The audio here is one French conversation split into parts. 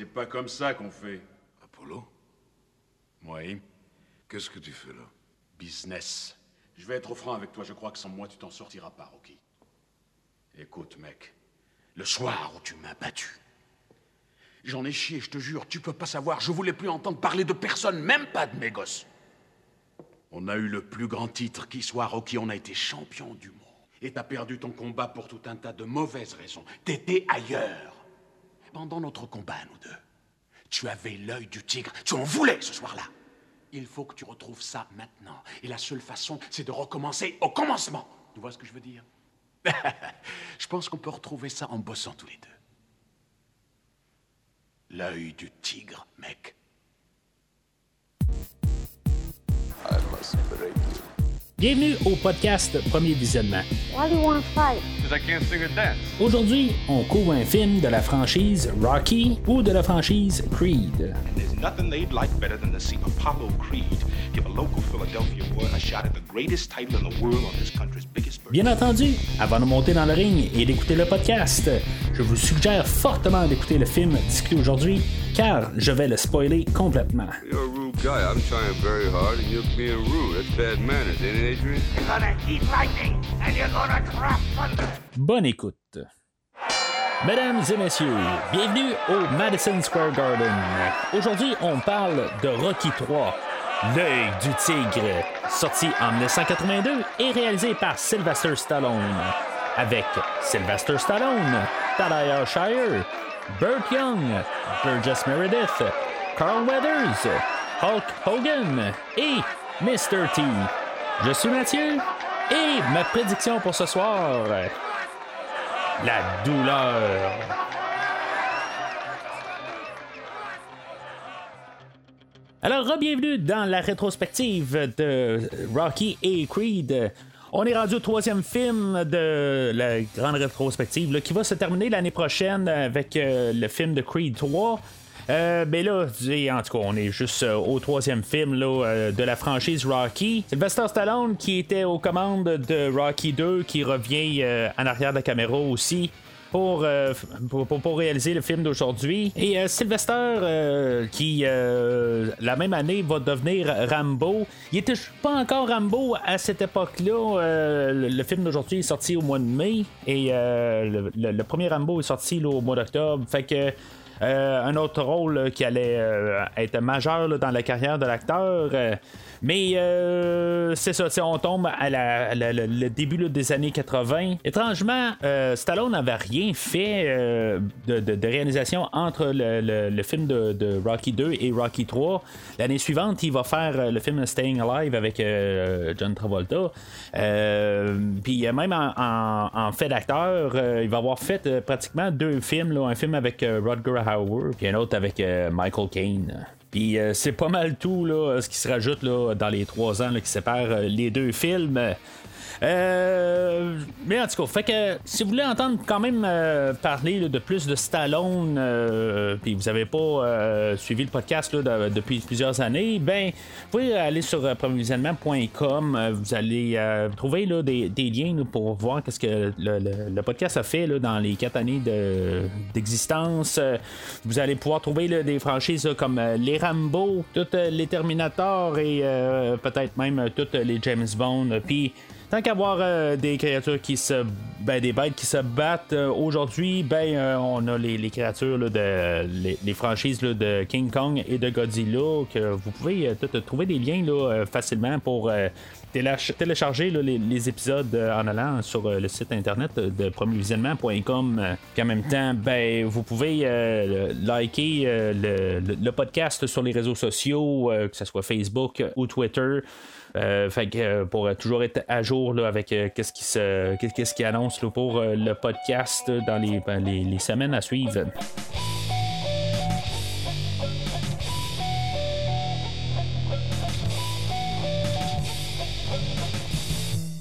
C'est pas comme ça qu'on fait. Apollo? Oui. Qu'est-ce que tu fais là? Business. Je vais être franc avec toi, je crois que sans moi, tu t'en sortiras pas, Rocky. Écoute, mec, le soir où tu m'as battu, j'en ai chié, je te jure, tu peux pas savoir, je voulais plus entendre parler de personne, même pas de mes gosses. On a eu le plus grand titre qui soit, Rocky, on a été champion du monde. Et t'as perdu ton combat pour tout un tas de mauvaises raisons. T'étais ailleurs. Pendant notre combat, nous deux, tu avais l'œil du tigre, tu en voulais ce soir-là. Il faut que tu retrouves ça maintenant. Et la seule façon, c'est de recommencer au commencement. Tu vois ce que je veux dire? Je pense qu'on peut retrouver ça en bossant tous les deux. L'œil du tigre, mec. I must break you. Bienvenue au podcast Premier Visionnement. Why do you want to fight? Because I can't sing or dance. Aujourd'hui, on couvre un film de la franchise Rocky ou de la franchise Creed. There's nothing they'd like better than to see Apollo Creed give a local Philadelphia boy a shot at the greatest title in the world on this country's biggest bird. Bien entendu, avant de monter dans le ring et d'écouter le podcast, je vous suggère fortement d'écouter le film discuté aujourd'hui, car je vais le spoiler complètement. Bonne écoute. Mesdames et messieurs, bienvenue au Madison Square Garden. Aujourd'hui, on parle de Rocky 3, L'œil du tigre, sorti en 1982 et réalisé par Sylvester Stallone, avec Sylvester Stallone, Talia Shire, Burt Young, Burgess Meredith, Carl Weathers, Hulk Hogan et Mr. T. Je suis Mathieu et ma prédiction pour ce soir, la douleur. Alors, bienvenue dans la rétrospective de Rocky et Creed. On est rendu au troisième film de la grande rétrospective qui va se terminer l'année prochaine avec euh, le film de Creed 3. Euh, mais là, en tout cas, on est juste euh, au troisième film euh, de la franchise Rocky. Sylvester Stallone qui était aux commandes de Rocky 2, qui revient en arrière de la caméra aussi. Pour, euh, pour, pour- réaliser le film d'aujourd'hui. Et euh, Sylvester, euh, qui euh, la même année va devenir Rambo. Il était pas encore Rambo à cette époque-là. Euh, le, le film d'aujourd'hui est sorti au mois de mai. Et euh, le, le- le premier Rambo est sorti là, au mois d'octobre. Fait que. Euh, un autre rôle là, qui allait euh, être majeur dans la carrière de l'acteur. euh, mais euh, c'est ça, on tombe à la- le- début des années 80. Étrangement, euh, Stallone n'avait rien fait euh, de, de- réalisation entre le, le- film de, Rocky 2 et Rocky 3. L'année suivante, il va faire euh, le film Staying Alive avec euh, John Travolta. Euh, Puis euh, même en, en- fait d'acteur, euh, il va avoir fait euh, pratiquement deux films. là, un film avec euh, Puis un autre avec euh, Michael Caine. Puis euh, c'est pas mal tout là, ce qui se rajoute là, dans les trois ans qui séparent euh, les deux films. Euh, mais en tout cas, fait que si vous voulez entendre quand même euh, parler là, de plus de Stallone, euh, puis vous avez pas euh, suivi le podcast là, de- depuis plusieurs années, ben vous pouvez aller sur euh, euh, vous allez trouver là, des, des liens pour voir qu'est-ce que le, le- le podcast a fait dans les quatre années de- d'existence. Vous allez pouvoir trouver des franchises comme les Rambo, toutes euh, les Terminator et peut-être même toutes les James Bond. Puis Tant qu'avoir euh, des créatures qui se. Ben, des bêtes qui se battent euh, aujourd'hui, ben, euh, on a les, les créatures là, de. Les, les franchises là, de King Kong et de Godzilla, que vous pouvez euh, tout- trouver des liens là, euh, facilement pour. euh, téléch- télécharger là, les, les épisodes euh, en allant sur euh, le site internet de premiervisionnement.com. euh, en même temps, ben, vous pouvez euh, liker euh, le, le- le podcast sur les réseaux sociaux, euh, que ce soit Facebook ou Twitter. Euh, fait que euh, pour euh, toujours être à jour là, avec qu'est-ce qui se qu'est- qu'est-ce qui annonce là, pour le podcast dans les, ben, les, les semaines à suivre.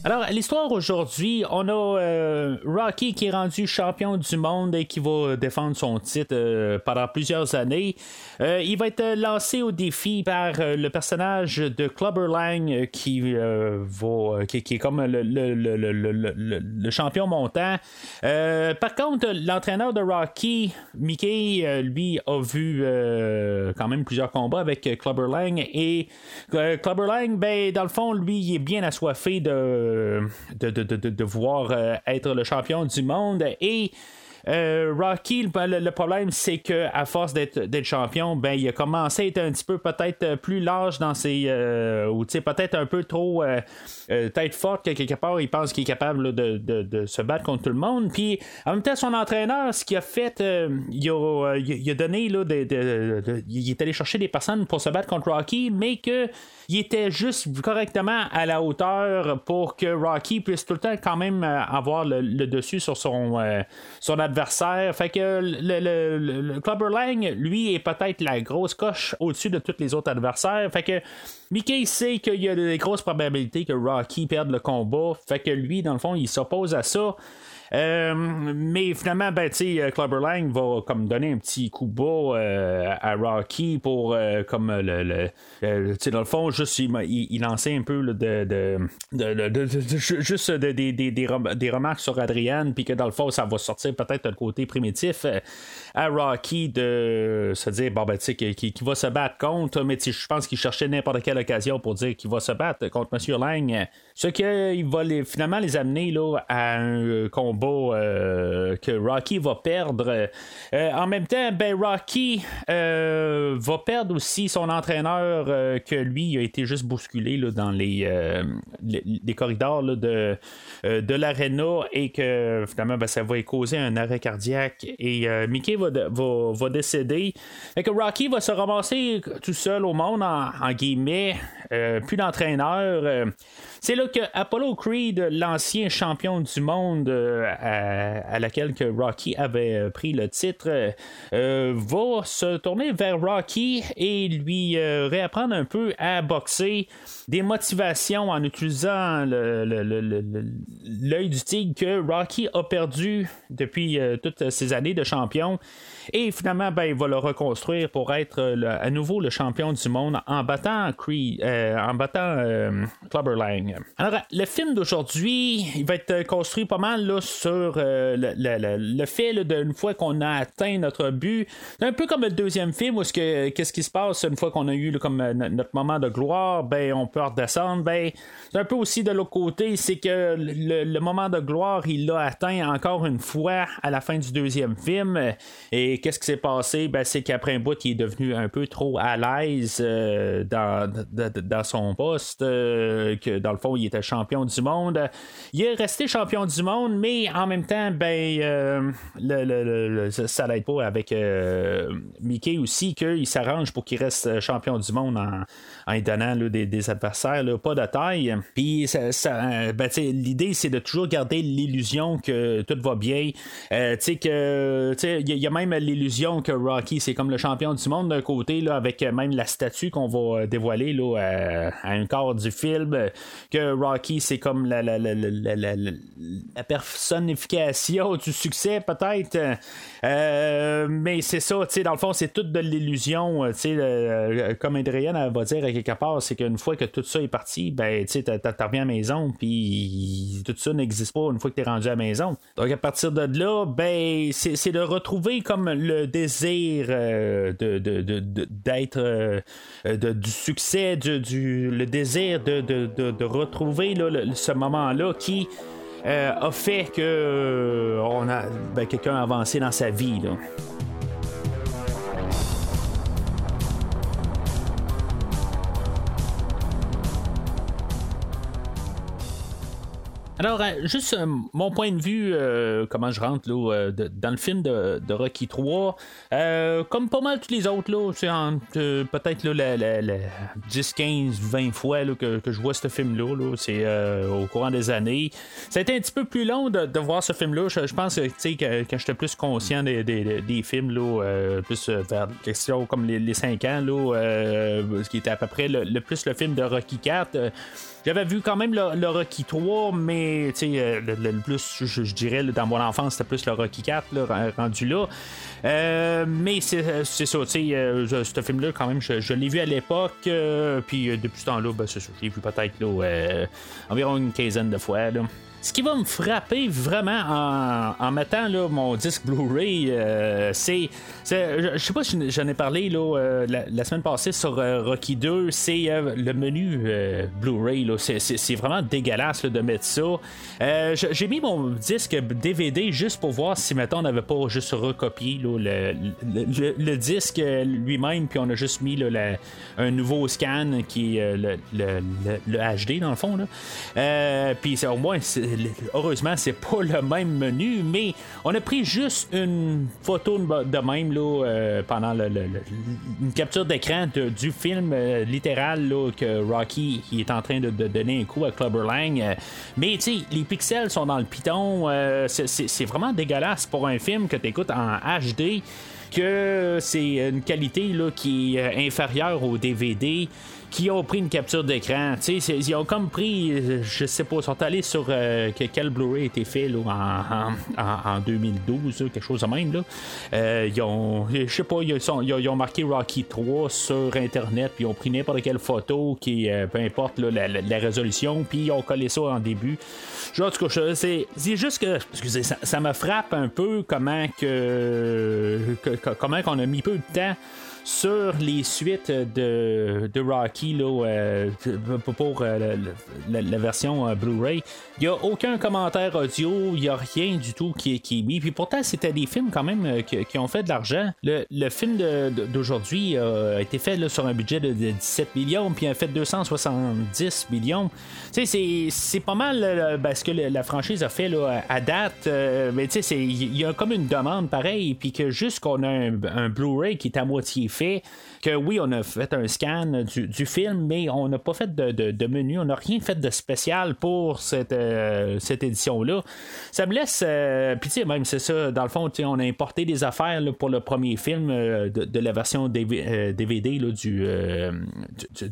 Alors, l'histoire aujourd'hui, on a euh, Rocky qui est rendu champion du monde et qui va défendre son titre euh, pendant plusieurs années. Euh, il va être lancé au défi par le personnage de Clubber Lang qui, va, qui, est comme le, champion montant. par contre, l'entraîneur de Rocky, Mickey, lui, a vu quand même plusieurs combats avec Clubber Lang et Clubber Lang, ben, dans le fond, lui, il est bien assoiffé de, de, de, de, de euh, être le champion du monde. Et euh, Rocky, le, problème, c'est que à force d'être champion, ben il a commencé à être un petit peu peut-être euh, plus large dans ses. Euh, ou peut-être un peu trop tête forte que quelque part, il pense qu'il est capable de, se battre contre tout le monde. Puis en même temps, son entraîneur, ce qu'il a fait, il a, donné. Là, il est allé chercher des personnes pour se battre contre Rocky, mais que il était juste correctement à la hauteur pour que Rocky puisse tout le temps quand même avoir le, dessus sur son adversaire fait que le, Clubber Lang, lui, est peut-être la grosse coche au-dessus de tous les autres adversaires. Fait que Mickey sait qu'il y a des grosses probabilités que Rocky perde le combat. Fait que lui, dans le fond, il s'oppose à ça. Euh, mais finalement, ben, euh, Clubber Lang va comme donner un petit coup bas euh, à Rocky pour comme le, le dans le fond, juste il, il, lançait un peu de, de, juste des, remarques sur Adrienne, puis que dans le fond, ça va sortir peut-être le côté primitif à Rocky de se dire bon ben tu sais qui, va se battre contre, mais je pense qu'il cherchait n'importe quelle occasion pour dire qu'il va se battre contre Monsieur Lang. Ce qui va finalement les amener là, à un combat euh, que Rocky va perdre. Euh, en même temps, ben Rocky euh, va perdre aussi son entraîneur que lui a été juste bousculé dans les, corridors de, de et que finalement ben, ça va causer un arrêt cardiaque et Mickey va, décéder. Et que Rocky va se ramasser tout seul au monde en, en guillemets, plus d'entraîneur. C'est là que Apollo Creed, l'ancien champion du monde euh, à, laquelle que Rocky avait euh, pris le titre, euh, va se tourner vers Rocky et lui réapprendre un peu à boxer des motivations en utilisant l'œil du tigre que Rocky a perdu depuis toutes ces années de champion. Et finalement, ben, il va le reconstruire pour être à nouveau le champion du monde en battant Creed, en battant Lang. Alors, le film d'aujourd'hui, il va être construit pas mal là, sur euh, le, fait d'une fois qu'on a atteint notre but. C'est un peu comme le deuxième film où ce qu'est-ce qui se passe une fois qu'on a eu comme euh, notre moment de gloire, ben on peut redescendre. Ben, c'est un peu aussi de l'autre côté, c'est que le, moment de gloire, il l'a atteint encore une fois à la fin du deuxième film. Et qu'est-ce qui s'est passé? Ben, c'est qu'après un bout, il est devenu un peu trop à l'aise euh, dans, dans, son poste, que dans le fond, il était champion du monde. Il est resté champion du monde, mais en même temps, ben, euh, le, ça l'aide pas avec euh, Mickey aussi, qu'il s'arrange pour qu'il reste champion du monde en, en des, adversaires pas de taille. Puis ben, l'idée, c'est de toujours garder l'illusion que tout va bien. Euh, que il y, a même l'illusion que Rocky, c'est comme le champion du monde d'un côté, là, avec même la statue qu'on va dévoiler là, à, un quart du film, que Rocky, c'est comme la, la, la, la, personnification du succès, peut-être. Euh, mais c'est ça, dans le fond, c'est toute de l'illusion. Euh, comme Adrienne va dire quelque part, c'est qu'une fois que tout ça est parti, ben, tu reviens à la maison, puis tout ça n'existe pas une fois que tu es rendu à la maison. Donc, à partir de là, ben, c'est de retrouver comme le désir euh, de, d'être du succès, du, le désir de, de retrouver ce moment-là qui euh, a fait que euh, on a ben, quelqu'un a avancé dans sa vie. Alors, euh, juste euh, mon point de vue, euh, comment je rentre là, de- dans le film de, de Rocky 3, euh, comme pas mal tous les autres, là, c'est euh, peut-être la- la- la 10, 15, 20 fois là, que, que je vois ce film-là, là, c'est euh, au courant des années. Ça a été un petit peu plus long de, de voir ce film-là. Je, je pense que, quand j'étais plus conscient des, des- des films, là, euh, plus euh, vers question comme les, les 5 ans, là, euh, ce qui était à peu près le, le plus le film de Rocky 4. Euh, j'avais vu quand même le, Rocky 3, mais euh, le, le- plus, je, dirais, dans mon enfance, c'était plus le Rocky 4 là, ren- rendu là. Euh, mais c'est c'est ça, tu sais, euh, ce film-là, quand même, je, l'ai vu à l'époque, euh, puis euh, depuis ce temps-là, ben, c'est ça, je l'ai vu peut-être euh, environ une quinzaine de fois. Là. Ce qui va me frapper vraiment en, mettant mon disque Blu-ray, euh, c'est. Je sais pas si j'en ai parlé euh, la, semaine passée sur euh, Rocky 2, c'est le menu Blu-ray. C'est- vraiment dégueulasse de mettre ça. J'ai mis mon disque DVD juste pour voir si, mettons, on n'avait pas juste recopié le, disque lui-même, puis on a juste mis un nouveau scan qui est le, HD dans le fond. puis au moins, heureusement, c'est pas le même menu, mais on a pris juste une photo de même là, euh, pendant le- une capture d'écran du film euh, littéral là, que Rocky il est en train de, donner un coup à Clubber Lang. Euh, mais tu les pixels sont dans le piton. c'est- vraiment dégueulasse pour un film que tu écoutes en HD que c'est une qualité là, qui est inférieure au DVD qui ont pris une capture d'écran. Ils ont comme pris, euh, je sais pas, ils sont allés sur euh, que- quel Blu-ray a été fait là, en, en- en 2012, là, quelque chose de même. Là. Euh, ils ont, je sais pas, ils, ont, marqué Rocky 3 sur Internet, puis ils ont pris n'importe quelle photo, qui, euh, peu importe là, la, la- résolution, puis ils ont collé ça en début. Genre, en tout cas, c'est, c'est juste que, excusez, ça, ça me frappe un peu comment que, que- que- comment qu'on a mis peu de temps sur les suites de, de Rocky là, euh, pour euh, la, version euh, Blu-ray. Il n'y a aucun commentaire audio, il n'y a rien du tout qui, est- mis. Puis pourtant, c'était des films quand même qui, ont fait de l'argent. Le, le film d'aujourd'hui a été fait sur un budget de, de 17 millions, puis a fait 270 millions. C'est- pas mal ben, ce que la franchise a fait là, à date. euh, mais il y a comme une demande pareille, puis que juste qu'on a un, un Blu-ray qui est à moitié que oui, on a fait un scan du, film, mais on n'a pas fait de, menu, on n'a rien fait de spécial pour cette, euh, cette édition-là. Ça me laisse. euh, puis tu sais, même c'est ça, dans le fond, on a importé des affaires pour le premier film euh, de, la version DV- DVD du,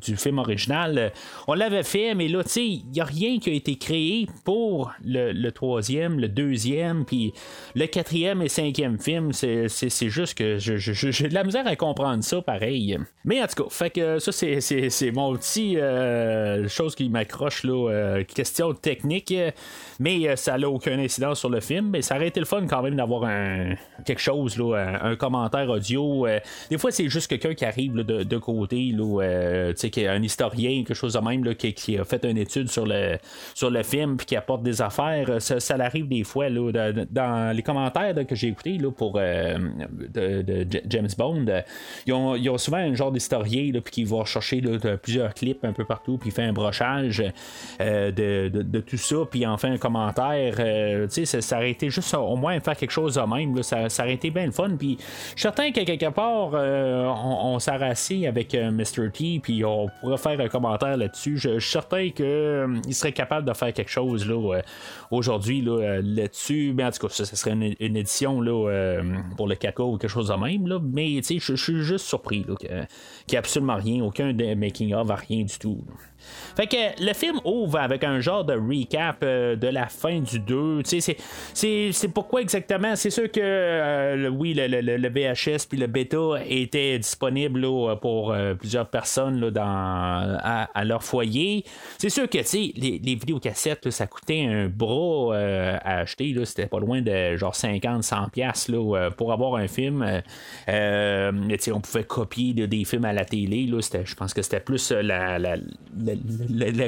du, film original. On l'avait fait, mais là, tu sais, il n'y a rien qui a été créé pour le, le troisième, le deuxième, puis le quatrième et cinquième film. C'est, juste que j'ai de la misère à comprendre ça pareil. Mais en tout cas, fait que ça, c'est, mon petit euh, chose qui m'accroche, là, euh, question technique, mais euh, ça n'a aucun incidence sur le film. Mais ça aurait été le fun quand même d'avoir un, quelque chose, là, un, commentaire audio. euh, des fois, c'est juste quelqu'un qui arrive de, côté, là, euh, qui est un historien, quelque chose de même, qui, a fait une étude sur le, sur le film puis qui apporte des affaires. Ça, arrive des fois là, dans les commentaires que j'ai écoutés pour de, James Bond. ils, ont, ils ont souvent un genre d'historien qui va chercher plusieurs clips un peu partout puis fait un brochage de, tout ça puis il en fait un commentaire. euh, tu sais, ça, aurait été juste au moins faire quelque chose de même. ça, aurait été bien le fun. Puis je suis certain que quelque part, euh, on, on avec euh, Mr. T puis on pourrait faire un commentaire là-dessus. Je, suis certain qu'il serait capable de faire quelque chose là, aujourd'hui là, là-dessus. Mais en tout cas, ça, serait une, édition là, pour le 4K ou quelque chose de même. Mais tu sais, je suis juste surpris qu'il n'y a absolument rien, aucun making-of, rien du tout. Fait que le film ouvre avec un genre de recap euh, de la fin du 2. Tu sais, c'est- pourquoi exactement? C'est sûr que euh, oui, le, le- le- VHS puis le bêta était disponible là, pour euh, plusieurs personnes là, dans, à, leur foyer. C'est sûr que les, les vidéocassettes, ça coûtait un bras à acheter. C'était pas loin de genre 50-100$ piastres, là, euh, pour avoir un film. On, pouvait copier des films à la télé. Je pense que c'était plus la, la,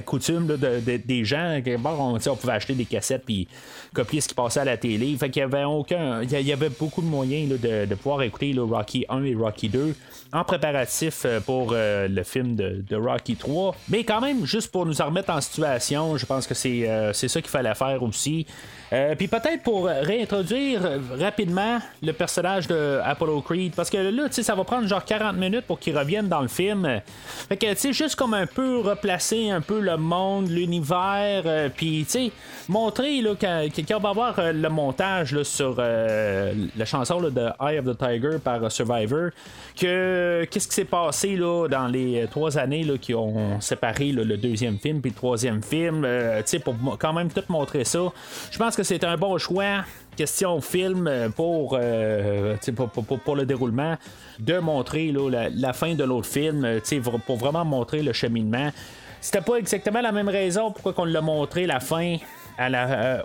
coutume des gens. Bon, on, pouvait acheter des cassettes puis copier ce qui passait à la télé. Fait qu'il y avait aucun. Il y avait beaucoup de moyens de, de, pouvoir écouter Rocky 1 et Rocky 2 en préparatif pour le film de, Rocky 3. Mais quand même, juste pour nous remettre en situation, je pense que c'est, c'est ça qu'il fallait faire aussi. Euh, puis peut-être pour réintroduire rapidement le personnage de Apollo Creed, parce que là, ça va prendre genre 40 minutes pour qu'il revienne dans le film. Fait que, tu sais, juste comme un peu replacer un peu le monde, l'univers, euh, puis, tu sais, montrer, là, quand, on va voir euh, le montage sur la chanson de Eye of the Tiger par Survivor, que qu'est-ce qui s'est passé, là, dans les trois années, là, qui ont séparé le deuxième film puis le troisième film, sais, pour quand même tout montrer ça. Je pense que c'est un bon choix question film euh, euh, pour, pour, pour, le déroulement, de montrer la, fin de l'autre film, euh, pour vraiment montrer le cheminement. C'était pas exactement la même raison pourquoi on l'a montré la fin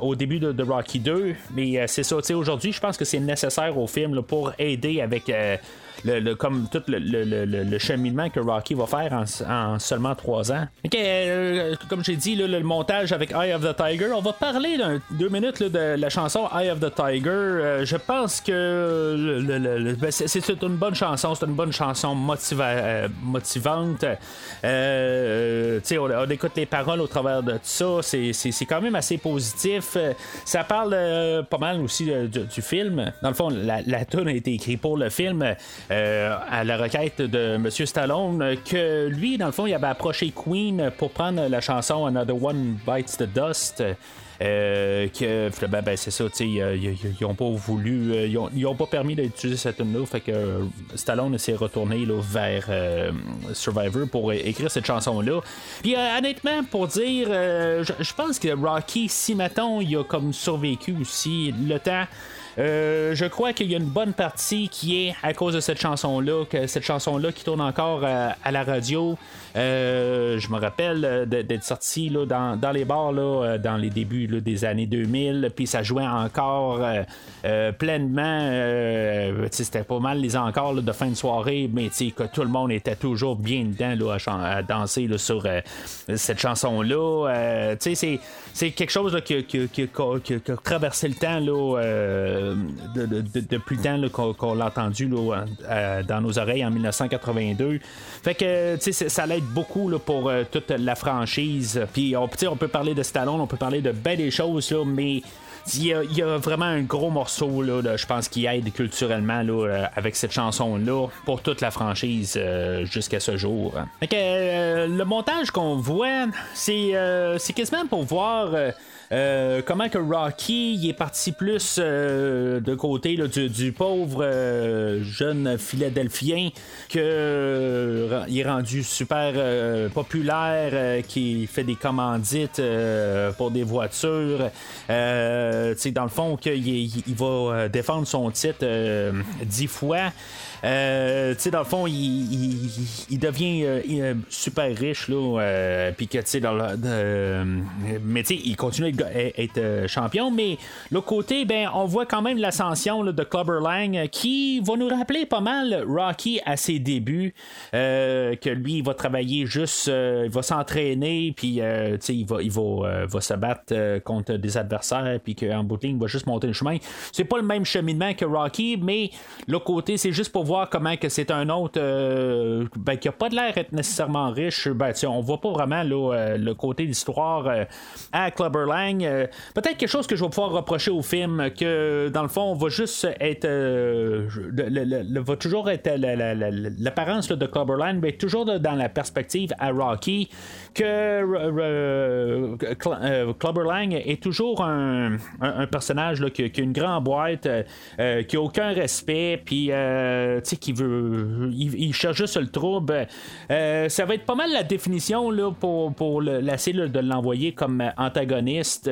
au début de, Rocky 2, mais c'est ça. Aujourd'hui, je pense que c'est nécessaire au film pour aider avec le, comme tout le, cheminement que Rocky va faire en, seulement trois ans. Euh, comme j'ai dit, le montage avec Eye of the Tiger, on va parler d'un deux minutes de la chanson Eye of the Tiger. Euh, je pense que ben, c'est une bonne chanson, c'est une bonne chanson euh, motivante. On, on, écoute les paroles au travers de ça, c'est quand même assez positif. Ça parle pas mal aussi du, film. Dans le fond, la, la tune a été écrite pour le film. Euh, à la requête de M. Stallone que lui, dans le fond, il avait approché Queen pour prendre la chanson Another One Bites the Dust. Euh, que ben, ben c'est ça, ils n'ont pas voulu, euh, ils n'ont pas permis d'utiliser cette tune-là, fait que Stallone s'est retourné là, vers Survivor pour écrire cette chanson-là. Puis honnêtement, pour dire, je pense que Rocky, si mettons, il a comme survécu aussi le temps euh, je crois qu'il y a une bonne partie qui est à cause de cette chanson-là, que cette chanson-là qui tourne encore euh, à la radio. Euh, je me rappelle d'être sorti là, dans, les bars là, dans les débuts des années 2000, puis ça jouait encore pleinement. C'était pas mal les encore de fin de soirée, mais que tout le monde était toujours bien dedans à, danser sur cette chanson-là. c'est quelque chose qui, a traversé le temps. Là, depuis le temps qu'on, l'a entendu dans nos oreilles en 1982. Fait que ça l'aide beaucoup pour euh, toute la franchise. Puis on, peut parler de Stallone, on peut parler de bien des choses, mais il y, a, vraiment un gros morceau, là, je pense, qui aide culturellement là, euh, avec cette chanson-là pour toute la franchise euh, jusqu'à ce jour. Fait que, le montage qu'on voit, c'est quasiment pour voir euh, comment que Rocky est parti plus euh, de côté du, pauvre euh, jeune Philadelphien que il est rendu super populaire, qui fait des commandites pour des voitures. dans le fond, qu'il il va défendre son titre dix fois. Euh, tu sais, dans le fond, il, devient euh, euh, super riche, là. Puis que, tu sais, dans mais tu sais, il continue à être, champion. Mais l'autre côté, ben, on voit quand même l'ascension de Clubber Lang qui va nous rappeler pas mal Rocky à ses débuts. que lui, il va travailler juste, il va s'entraîner, puis, tu sais, il va, il va, va se battre contre des adversaires, puis qu'en bout de ligne, il va juste monter le chemin. C'est pas le même cheminement que Rocky, mais l'autre côté, c'est juste pour voir comment que c'est un autre euh, ben, qui a pas de l'air être nécessairement riche. Ben, on voit pas vraiment euh, le côté d'histoire euh, à Clubber Lang. Peut-être quelque chose que je vais pouvoir reprocher au film, que dans le fond, on va juste être. Le, va toujours être l'apparence de Clubber Lang, mais toujours dans la perspective à Rocky, que Clubber Lang est toujours un, personnage qui, a une grande boîte, qui a aucun respect, puis qui veut. Il, cherche juste le trouble. Euh, ça va être pas mal la définition là, pour, pour le, de l'envoyer comme antagoniste. sexiste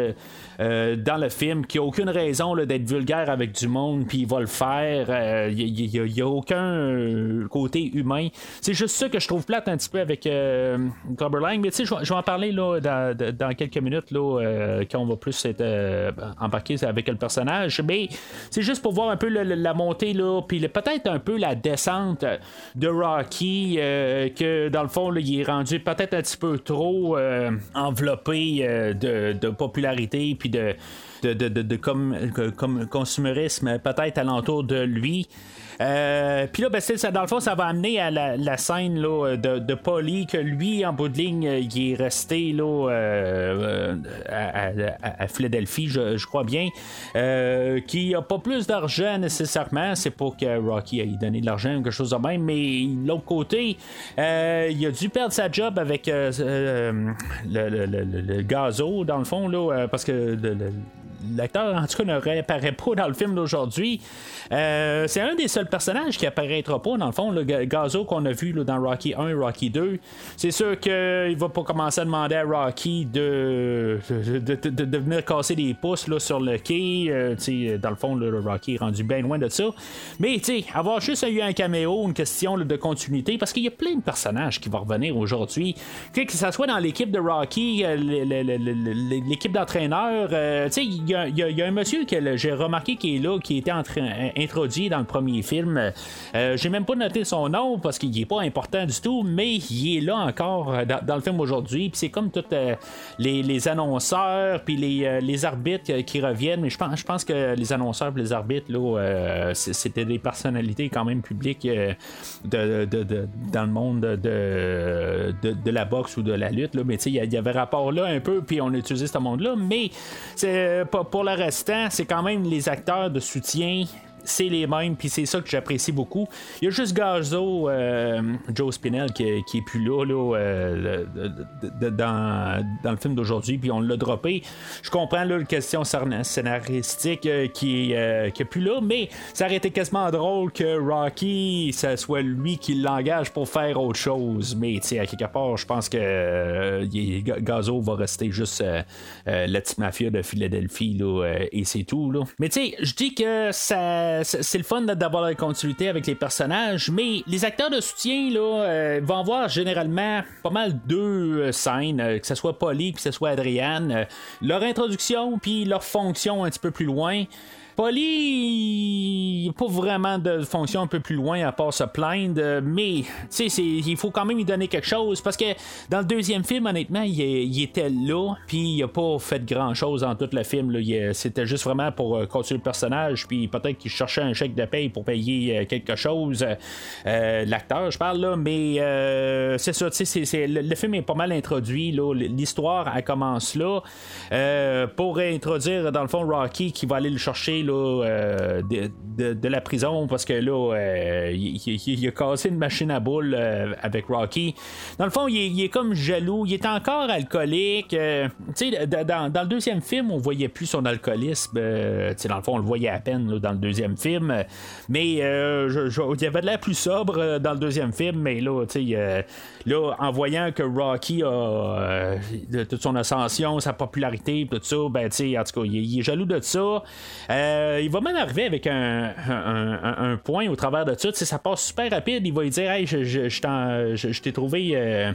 dans le film, qui a aucune raison d'être vulgaire avec du monde, puis il va le faire. Il n'y a, aucun côté humain. C'est juste ça que je trouve plate un petit peu avec Clubber Lang, mais tu sais, je vais en parler là, dans, quelques minutes là, quand on va plus être embarqué avec le personnage. Mais c'est juste pour voir un peu la, montée, puis peut-être un peu la descente de Rocky, euh, que dans le fond, il est rendu peut-être un petit peu trop euh, enveloppé euh, de, popularité, puis de, de, de, comme, comme consumérisme peut-être alentour de lui. Euh, puis là, ben, ça, dans le fond, ça va amener à la, scène de, de Polly, que lui, en bout de ligne, il est resté là, euh, à, Philadelphie, je, crois bien, euh, qui a pas plus d'argent nécessairement. C'est pour que Rocky ait donné de l'argent ou quelque chose de même, mais l'autre côté, il a dû perdre sa job avec le, le, gazo, dans le fond, là, parce que l'acteur, en tout cas, ne réapparaît pas dans le film d'aujourd'hui. Euh, c'est un des seuls personnages qui apparaîtra pas, dans le fond, le Gazo qu'on a vu dans Rocky 1 et Rocky 2. C'est sûr qu'il va pas commencer à demander à Rocky de, de, venir casser des pouces là, sur le quai. Euh, dans le fond, le Rocky est rendu bien loin de ça. Mais avoir juste eu un caméo, une question de continuité, parce qu'il y a plein de personnages qui vont revenir aujourd'hui. Que ce soit dans l'équipe de Rocky, euh, l'équipe d'entraîneurs, il il y, a un monsieur que j'ai remarqué qui est là, qui était introduit dans le premier film. Euh, j'ai même pas noté son nom parce qu'il est pas important du tout, mais il est là encore euh, dans, le film aujourd'hui. Puis c'est comme tous euh, les, annonceurs, puis les, arbitres qui reviennent. Mais je pense, je pense que les annonceurs et les arbitres, là, c'était des personnalités quand même publiques de, dans le monde de, de, la boxe ou de la lutte. Là. Mais il y, avait rapport là un peu, puis on a utilisé ce monde-là. Mais c'est pas pour le restant, c'est quand même les acteurs de soutien c'est les mêmes, puis c'est ça que j'apprécie beaucoup. Il y a juste Gazo, euh, Joe Spinell, qui, qui est plus là, euh, dans, le film d'aujourd'hui, puis on l'a droppé. Je comprends là, la question scénaristique euh, qui, qui est plus là, mais ça aurait été quasiment drôle que Rocky, ça soit lui qui l'engage pour faire autre chose. Mais à quelque part, je pense que Gazo va rester juste la petite mafia de Philadelphie, là, et c'est tout. Là. Mais tu sais, je dis que ça euh, c'est le fun d'avoir la continuité avec les personnages, mais les acteurs de soutien euh, vont avoir généralement pas mal deux euh, scènes, que ce soit Polly, que ce soit Adrienne, leur introduction, puis leur fonction un petit peu plus loin. Polly, pas vraiment de fonction un peu plus loin à part se plaindre, mais il faut quand même lui donner quelque chose parce que dans le deuxième film, honnêtement, il, était là, puis il a pas fait grand chose dans tout le film. C'était juste vraiment pour euh, continuer le personnage, puis peut-être qu'il cherchait un chèque de paye pour payer euh, quelque chose. Euh, l'acteur, je parle là, mais c'est ça, le, le, film est pas mal introduit. L'histoire, elle commence là pour introduire dans le fond Rocky qui va aller le chercher euh, de, la prison parce que là, euh, il, a cassé une machine à boules euh, avec Rocky. Dans le fond, il est, comme jaloux. Il est encore alcoolique. Dans, dans, le deuxième film, on voyait plus son alcoolisme. dans le fond, on le voyait à peine dans le deuxième film. Mais il y avait de l'air plus sobre dans le deuxième film. Mais là, là en voyant que Rocky a toute son ascension, sa popularité, tout ça, ben, en tout cas, il, est jaloux de ça. Euh, il va même arriver avec un, point au travers de ça. Ça passe super rapide. Il va lui dire Hey, je, t'ai trouvé. Euh,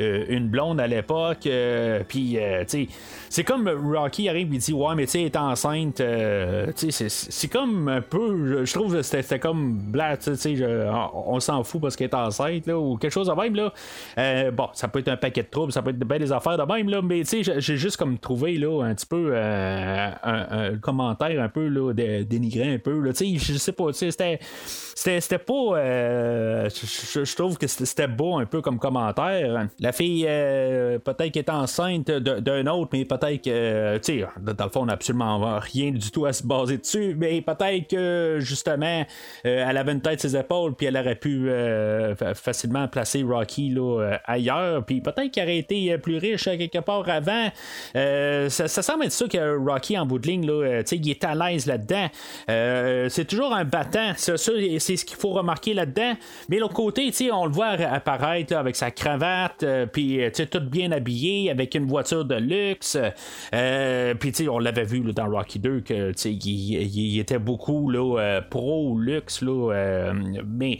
euh, une blonde à l'époque. Euh, puis, euh, tu sais, c'est comme Rocky arrive et dit Ouais, mais tu sais, est enceinte. sais, c'est comme un peu. Je trouve que c'était comme blat, tu sais, on, s'en fout parce qu'elle est enceinte, là, ou quelque chose de même, là. bon, ça peut être un paquet de troubles, ça peut être bien des affaires de même, là, mais tu sais, j'ai juste comme trouvé, là, un petit peu un, commentaire un peu, là, dénigré un peu, là, tu sais, je sais pas, c'était. C'était pas. je trouve que c'était beau un peu comme commentaire. La fille, euh, peut-être qu'elle est enceinte d'un autre, mais peut-être que, tu sais, dans le fond, on n'a absolument rien du tout à se baser dessus, mais peut-être que, justement, euh, elle avait une tête ses épaules, puis elle aurait pu euh, facilement placer Rocky là, ailleurs, puis peut-être qu'elle aurait été plus riche quelque part avant. Ça, semble être ça que Rocky, en bout de ligne, là, il est à l'aise là-dedans. c'est toujours un battant, c'est ce qu'il faut remarquer là-dedans, mais l'autre côté, on le voit apparaître avec sa cravate. puis tout bien habillé, avec une voiture de luxe. Puis on l'avait vu dans Rocky 2 que il, il, était beaucoup là, pro luxe. Là, mais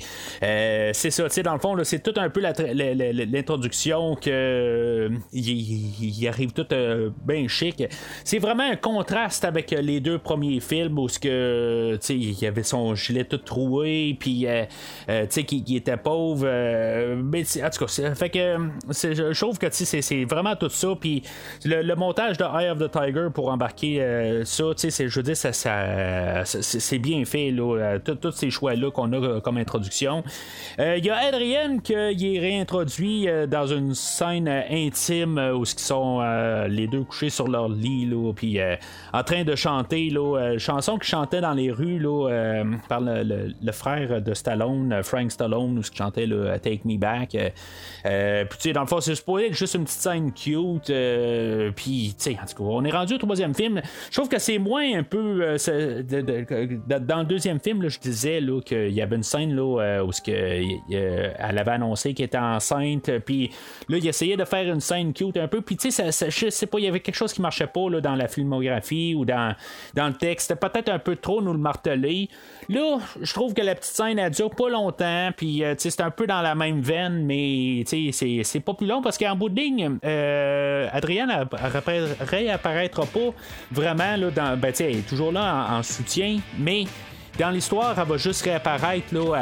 c'est ça, dans le fond, c'est tout un peu l'introduction que il, arrive tout bien chic. C'est vraiment un contraste avec les deux premiers films où ce que il y avait son gilet tout troué, puis qui, était pauvre. mais en tout cas, fait que je trouve que c'est vraiment tout ça. Puis le, montage de Eye of the Tiger pour embarquer ça, je veux dire, ça, c'est bien fait. Tous ces choix-là qu'on a comme introduction. Il y a Adrienne qui est réintroduit dans une scène intime où ils sont les deux couchés sur leur lit, puis en train de chanter, là, chanson qu'ils chantaient dans les rues là, par le, frère de Stallone, Frank Stallone, où il chantait Take Me Back. puis tu sais, dans le fond, c'est supposé juste une petite scène cute. puis, tu sais, on est rendu au troisième film. Je trouve que c'est moins un peu. dans le deuxième film, je disais qu'il y avait une scène là, où que, elle avait annoncé qu'elle était enceinte. Puis là, il essayait de faire une scène cute un peu. Puis, tu sais, je sais pas, il y avait quelque chose qui marchait pas là, dans la filmographie ou dans, le texte. Peut-être un peu trop nous le marteler. Là, je trouve que la petite scène, elle dure pas longtemps. Puis, euh, c'est un peu dans la même veine, mais c'est pas plus long parce qu'en bout de ligne, euh, Adrienne réapparaîtra pas vraiment là, dans. Ben, elle est toujours là en soutien, mais dans l'histoire, elle va juste réapparaître là,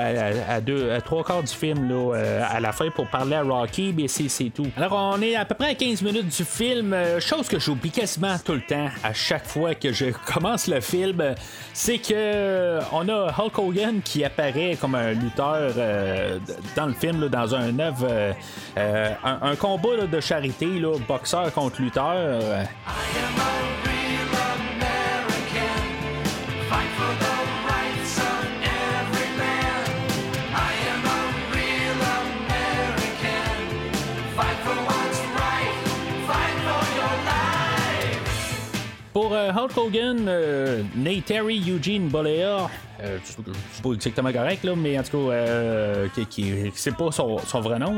à, deux, trois quarts du film là, euh, à la fin pour parler à Rocky, mais c'est, tout. Alors, on est à peu près à 15 minutes du film, euh, chose que j'oublie quasiment tout le temps à chaque fois que je commence le film, c'est que euh, on a Hulk Hogan qui apparaît comme un lutteur dans le film, dans un œuvre, un, combat de charité, là, boxeur contre lutteur. Hulk Hogan, euh, Nate Terry Eugene Bollea, euh, c'est pas exactement correct, là, mais en tout cas, euh, qui, c'est pas son, vrai nom.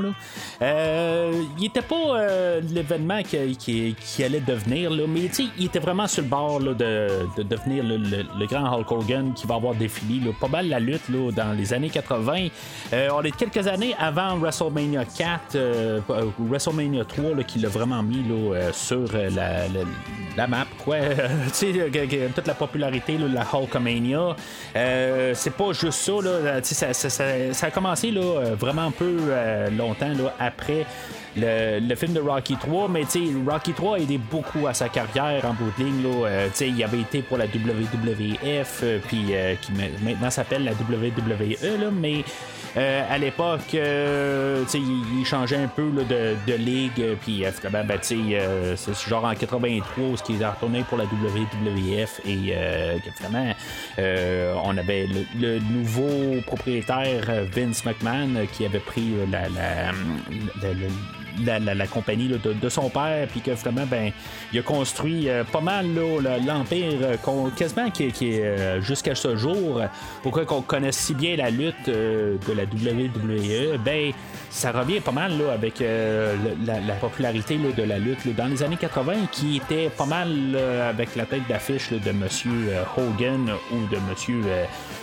Euh, il était pas l'événement qui, qui, allait devenir, là, mais il était vraiment sur le bord de, de, devenir le, grand Hulk Hogan qui va avoir défilé là, pas mal la lutte là, dans les années 80. on est quelques années avant WrestleMania 4, WrestleMania 3 là, qui l'a vraiment mis là, sur la, la, map. Quoi. toute la popularité la Hulkamania. C'est pas juste ça, là. Ça, ça, ça, a commencé là, euh, vraiment un peu euh, longtemps là, après le, film de Rocky 3, mais Rocky 3 a aidé beaucoup à sa carrière en bout de ligne. Il avait été pour la WWF, puis qui maintenant s'appelle la WWE, là, mais euh, à l'époque, euh, il, changeait un peu de, de, ligue, puis ben, ben, c'est genre en 83 ce qu'il a retourné pour la WWF et vraiment on avait le, nouveau propriétaire Vince McMahon qui avait pris la, la, la, compagnie de, son père, puis que vraiment, ben, il a construit euh, pas mal l'empire, euh, quasiment qui, euh, jusqu'à ce jour. Pourquoi qu'on connaisse si bien la lutte de la WWE, ben, ça revient pas mal là, avec la, popularité de la lutte dans les années 80, qui était pas mal avec la tête d'affiche de Monsieur Hogan ou de Monsieur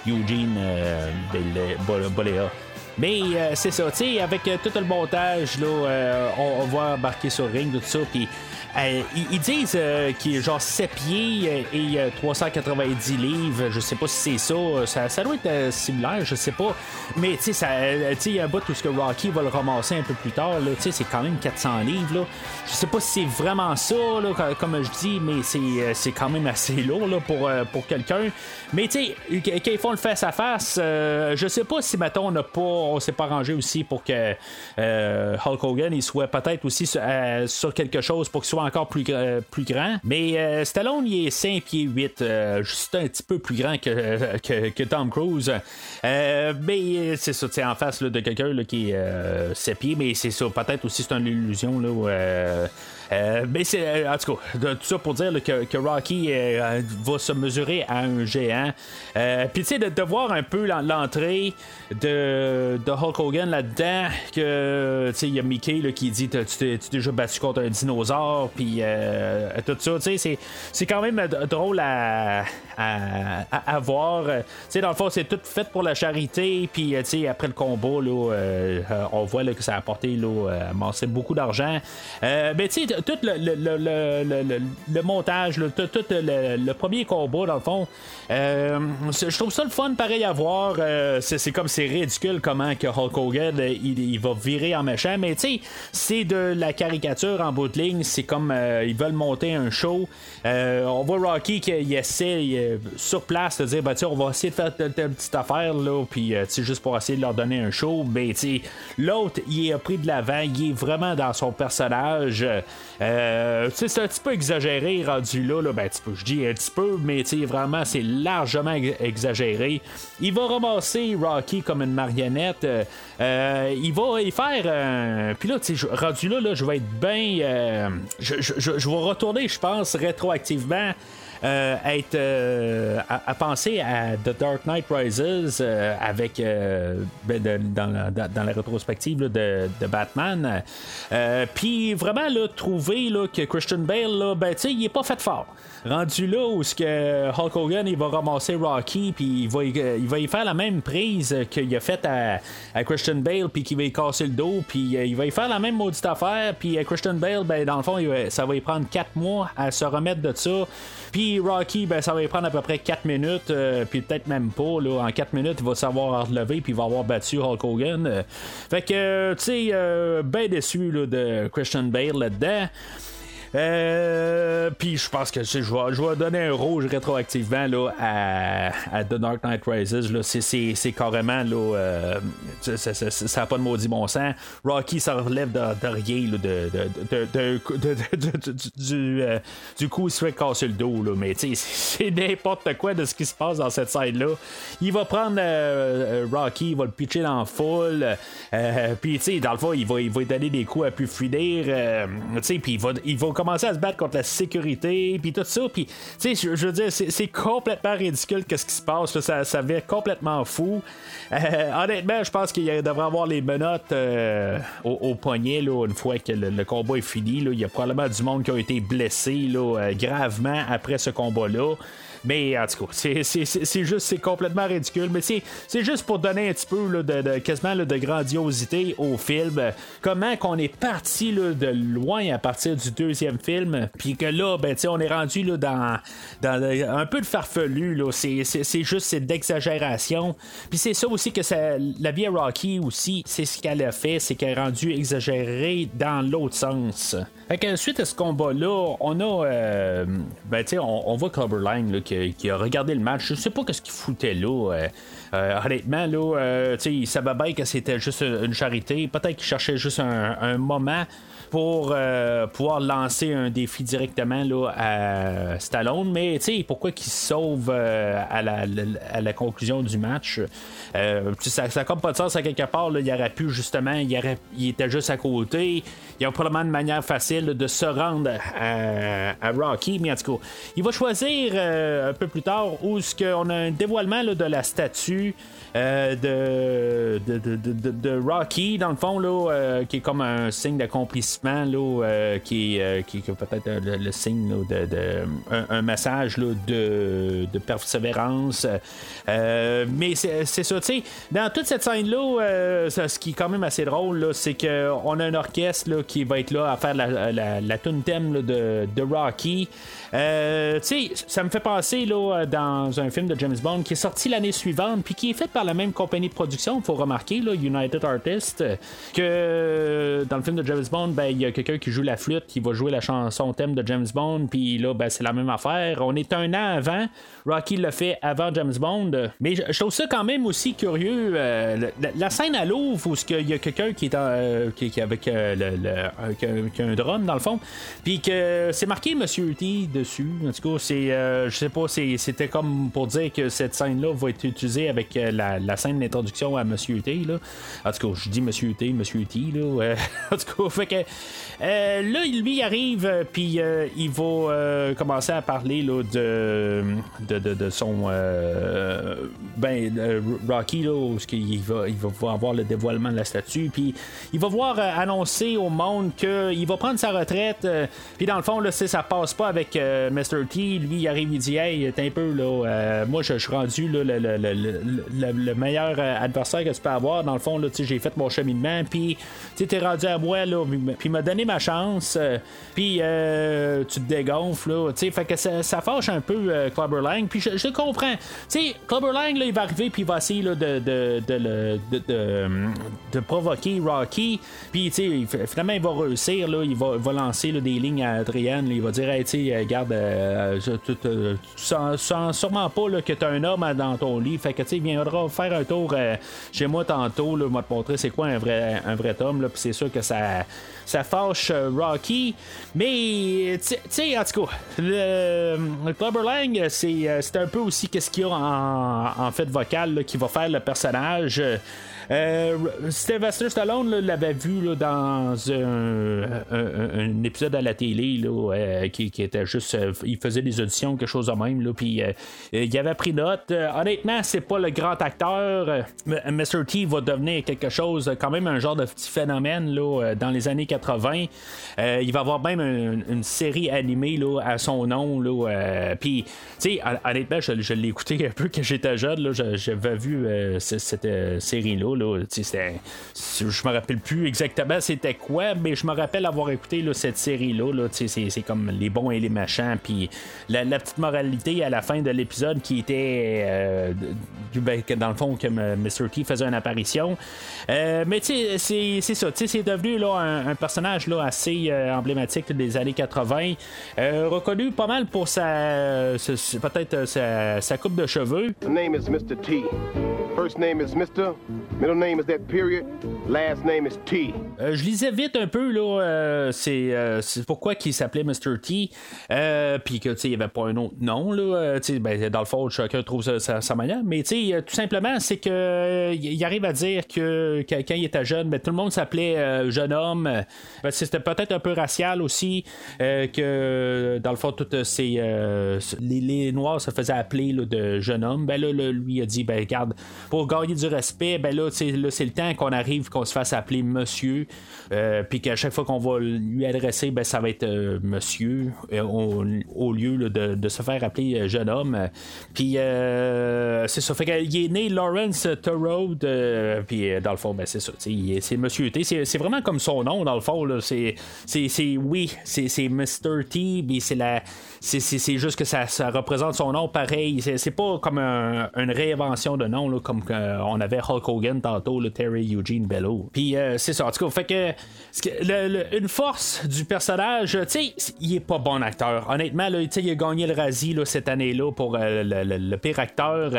Eugene Bolea. Mais euh, c'est ça, tu sais, avec euh, tout le montage, là, euh, on, on, va embarquer sur ring, tout ça, puis euh, ils, disent euh, qu'il est genre 7 pieds et 390 euh, livres. Je sais pas si c'est ça. ça. doit être similaire, je sais pas. Mais tu sais, il y a un bout où ce que Rocky va le ramasser un peu plus tard. C'est quand même 400 livres. Je sais pas si c'est vraiment ça, là, comme je dis, mais c'est quand même assez lourd là, pour, pour quelqu'un. Mais tu sais, quand ils font le face à face, je sais pas si mettons on pas, on s'est pas rangé aussi pour que Hulk Hogan il soit peut-être aussi sur, sur quelque chose pour qu'il soit encore plus, plus grand. Mais Stallone, il est 5 pieds 8, juste un petit peu plus grand que, Tom Cruise. mais c'est ça, en face de quelqu'un qui est 7 pieds, mais c'est ça, peut-être aussi c'est une illusion. Là, euh, mais c'est, euh, en tout cas, tout ça pour dire que, Rocky euh, va se mesurer à un géant. Puis, tu sais, de, voir un peu l'entrée de, de, Hulk Hogan là-dedans, que, tu sais, il y a Mickey qui dit Tu t'es déjà battu contre un dinosaure, puis tout ça, tu sais, c'est quand même drôle à, à, voir. Tu sais, dans le fond, c'est tout fait pour la charité, puis, tu sais, après le combat, là, on voit que ça a apporté, là, amassé beaucoup d'argent. mais, tu sais, tout le, le, le, le montage, tout, le, premier combat, dans le fond, euh, je trouve ça le fun pareil à voir. Euh, c'est comme c'est ridicule comment que Hulk Hogan euh, il, va virer en méchant, mais tu sais, c'est de la caricature en bout de ligne. C'est comme ils veulent monter un show. on voit Rocky qui essaie sur place de dire ben, on va essayer de faire telle, petite affaire, là, puis juste pour essayer de leur donner un show. Ben, l'autre, il est pris de l'avant, il est vraiment dans son personnage. Euh, c'est un petit peu exagéré rendu là, là ben, je dis un petit peu, mais vraiment c'est largement exagéré. Il va ramasser Rocky comme une marionnette. Euh, euh, il va y faire. Puis là, rendu là, là, je vais être bien. je, je, vais retourner, je pense, rétroactivement euh, euh, à, penser à The Dark Knight Rises euh, avec ben, dans, la, rétrospective de, Batman. Puis vraiment trouver là, que Christian Bale, là, ben, il est pas fait fort. Rendu là où ce que Hulk Hogan il va ramasser Rocky puis il va, il va y faire la même prise qu'il a fait à, à, Christian Bale puis qu'il va y casser le dos puis il va y faire la même maudite affaire puis Christian Bale ben dans le fond ça va y prendre 4 mois à se remettre de ça puis Rocky, ben, ça va y prendre à peu près 4 minutes, euh, puis peut-être même pas. Là, en 4 minutes, il va savoir relever, puis il va avoir battu Hulk Hogan. Euh. fait que, tu sais, euh, ben déçu là, de Christian Bale là-dedans. Euh, puis je pense que je vais, je vais donner un rouge rétroactivement là, à, The Dark Knight Rises. Là. C'est, carrément là, euh, ça n'a pas de maudit bon sens. Rocky ça relève de, rien du, euh, du coup il se fait casser le dos. Là. Mais c'est n'importe quoi de ce qui se passe dans cette scène-là. Il va prendre Rocky, il va le pitcher dans la foule. puis dans le fond, il va, il va donner des coups à plus finir. puis il va, il va commencer à se battre contre la sécurité, puis tout ça. Puis, tu sais, je, veux dire, c'est complètement ridicule qu'est-ce qui se passe. Ça, ça va complètement fou. Euh, honnêtement, je pense qu'il devrait avoir les menottes euh, au, poignet là, une fois que le, combat est fini. Là. Il y a probablement du monde qui a été blessé là, euh, gravement après ce combat-là. Mais en tout cas, c'est juste, c'est complètement ridicule. Mais c'est juste pour donner un petit peu de, quasiment de grandiosité au film. Comment qu'on est parti de loin à partir du deuxième film, puis que là, ben, on est rendu là, dans, dans un peu de farfelu. C'est juste d'exagération. Puis c'est ça aussi que la vie à Rocky aussi, c'est ce qu'elle a fait, c'est qu'elle est rendue exagérée dans l'autre sens. Fait que suite à ce combat-là, on a. Euh, ben, tu sais, on, voit Clubber qui, a regardé le match. Je sais pas ce qu'il foutait là. Euh, euh, honnêtement, là, sais, il savait bien que c'était juste une charité. Peut-être qu'il cherchait juste un moment pour euh, pouvoir lancer un défi directement là, à Stallone. Mais pourquoi qu'il se sauve euh, à, la, conclusion du match? Euh, Ça n'a comme pas de sens à quelque part. il aurait pu justement, il, il était juste à côté. Il y a probablement une manière facile de se rendre à, Rocky. Mais en tout cas, il va choisir un peu plus tard où ce qu'on a un dévoilement de la statue. de, de, Rocky, dans le fond, là, qui est comme un signe d'accomplissement euh, qui, euh, qui, qui, peut-être le, signe de, un, message de, de, persévérance. Euh, mais c'est ça, tu sais, dans toute cette scène-là, ce qui est quand même assez drôle, c'est qu'on a un orchestre qui va être là à faire la, la, la tune thème de, de Rocky. Tu sais, ça me fait penser là, dans un film de James Bond qui est sorti l'année suivante, puis qui est fait par la même compagnie de production, il faut remarquer, là, United Artists, que dans le film de James Bond, ben, il y a quelqu'un qui joue la flûte, qui va jouer la chanson thème de James Bond, puis là, ben, c'est la même affaire. On est un an avant, Rocky l'a fait avant James Bond, mais je, trouve ça quand même aussi curieux. Euh, la, scène à Louvre où il y a quelqu'un qui est euh, avec, euh, le, un, drum dans le fond, puis que c'est marqué Monsieur T dessus. En tout cas, c'est, je sais pas, c'était comme pour dire que cette scène-là va être utilisée avec la, scène d'introduction à Monsieur T. Là. En tout cas, je dis Monsieur T, Monsieur T. Là, en tout cas, fait que là, lui arrive, puis il va commencer à parler de, de, son ben Rocky là, où il va, il va avoir le dévoilement de la statue, puis il va voir annoncer au monde qu'il va prendre sa retraite, puis dans le fond là, ça passe pas avec Mr. T, lui il arrive il dit hey t'es un peu là, moi je suis rendu là, le, meilleur adversaire que tu peux avoir, dans le fond j'ai fait mon cheminement, puis t'es rendu à moi là, puis m'a donné ma chance, puis tu te dégonfles là, sais, fait que ça, ça, fâche un peu Clubber Lang, puis je, comprends, tu sais, Clubber Lang là, il va arriver puis il va essayer de, de, de, de, de, provoquer Rocky. Puis finalement, il va réussir. Là, il, va, va lancer des lignes à Adrienne. il va dire hey, tu euh, tu, sens, sûrement pas là, que tu as un homme dans ton lit. Fait que tu viendra faire un tour euh, chez moi tantôt. Là, va te montrer c'est quoi un vrai, un vrai homme. Puis c'est sûr que ça ça fâche euh, Rocky. Mais, tu sais, en tout cas, le, Clubber Lang, c'est un peu aussi qu'est-ce qu'il y a en, en fait vocal qui va faire le personnage. Euh, Sylvester Stallone l'avait vu dans un, épisode à la télé euh, qui, était juste. Euh, il faisait des auditions, quelque chose de même. Puis il avait pris note. honnêtement, c'est pas le grand acteur. Mr. T va devenir quelque chose, quand même un genre de petit phénomène là, dans les années 80. il va avoir même une, série animée là, à son nom. Puis, honnêtement, je, je l'ai écouté un peu quand j'étais jeune. J'avais vu cette série-là. Je me rappelle plus exactement c'était quoi, mais je me rappelle avoir écouté cette série-là. c'est, comme les bons et les méchants. Puis la, petite moralité à la fin de l'épisode qui était euh, ben, dans le fond que Mr. T faisait une apparition. Euh, mais c'est, ça. C'est devenu là, un, personnage là, assez euh, emblématique des années 80. reconnu pas mal pour sa, peut-être sa, coupe de cheveux. Name is that period. Last name is T. Euh, je lisais vite un peu là. Euh, euh, c'est, pourquoi qu'il s'appelait Mr. T. Puis que tu sais il n'y avait pas un autre nom là. Ben, dans le fond chacun trouve sa, manière. Mais tu sais tout simplement c'est que il arrive à dire que, quand il était jeune, ben, tout le monde s'appelait jeune homme. Ben, c'était peut-être un peu racial aussi que dans le fond toutes ces les, noirs se faisaient appeler de jeune homme. Ben là, lui a dit ben regarde pour gagner du respect ben là c'est le temps qu'on arrive, qu'on se fasse appeler monsieur, euh, puis qu'à chaque fois qu'on va lui adresser, ben, ça va être euh, monsieur, euh, au, lieu de, se faire appeler jeune homme. Puis c'est ça. Fait qu'il est né Lawrence Turod, puis dans le fond, ben, c'est ça. C'est monsieur T. C'est vraiment comme son nom, dans le fond. C'est oui, c'est Mr. T, mais c'est la c'est juste que ça, représente son nom pareil. C'est pas comme une réinvention de nom, comme on avait Hulk Hogan tantôt, le Terry Eugene Bello. Puis euh, c'est ça. En tout cas, fait que, une force du personnage, tu sais, il est pas bon acteur. Honnêtement, là, il a gagné le Razzie cette année-là pour euh, le, pire acteur.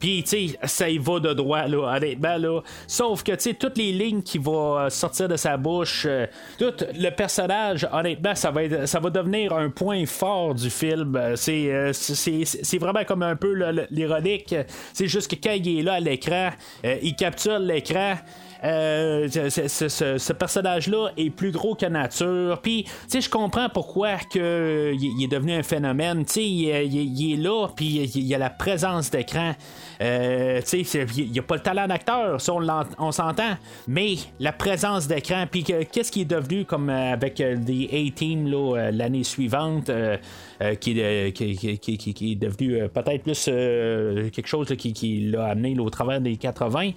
Puis, tu sais, ça y va de droit, là, honnêtement, là. Sauf que, tu sais, toutes les lignes qui vont sortir de sa bouche, euh, tout le personnage, honnêtement, ça va, être, ça va devenir un point fort du film. C'est, c'est, vraiment comme un peu l'ironique. C'est juste que quand il est là à l'écran, il capture l'écran. Euh, ce, personnage-là est plus gros que nature. Puis, tu sais, je comprends pourquoi que il, est devenu un phénomène. Tu sais, il, est là, puis il, y a la présence d'écran. Euh, tu sais, il a pas le talent d'acteur, ça on, s'entend. Mais la présence d'écran, puis qu'est-ce qui est devenu comme euh, avec The A-Team l'année suivante. Euh, qui, qui, est devenu euh, peut-être plus euh, quelque chose qui, l'a amené au travers des 80.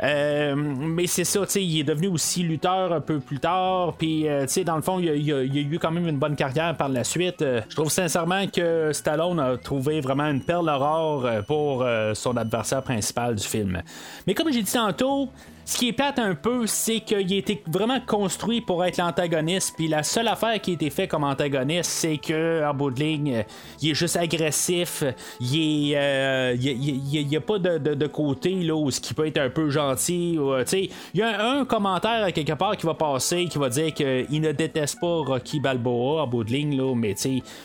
mais c'est ça, il est devenu aussi lutteur un peu plus tard. Puis, dans le fond, il a, a, eu quand même une bonne carrière par la suite. je trouve sincèrement que Stallone a trouvé vraiment une perle rare pour son adversaire principal du film. Mais comme j'ai dit tantôt, ce qui est plate un peu, c'est qu'il a été vraiment construit pour être l'antagoniste, puis la seule affaire qui a été faite comme antagoniste, c'est que en bout de ligne, il est juste agressif, il est, euh, a, pas de, côté là où ce qui peut être un peu gentil, euh, il y a un, commentaire quelque part qui va passer, qui va dire qu'il ne déteste pas Rocky Balboa en bout de ligne là, mais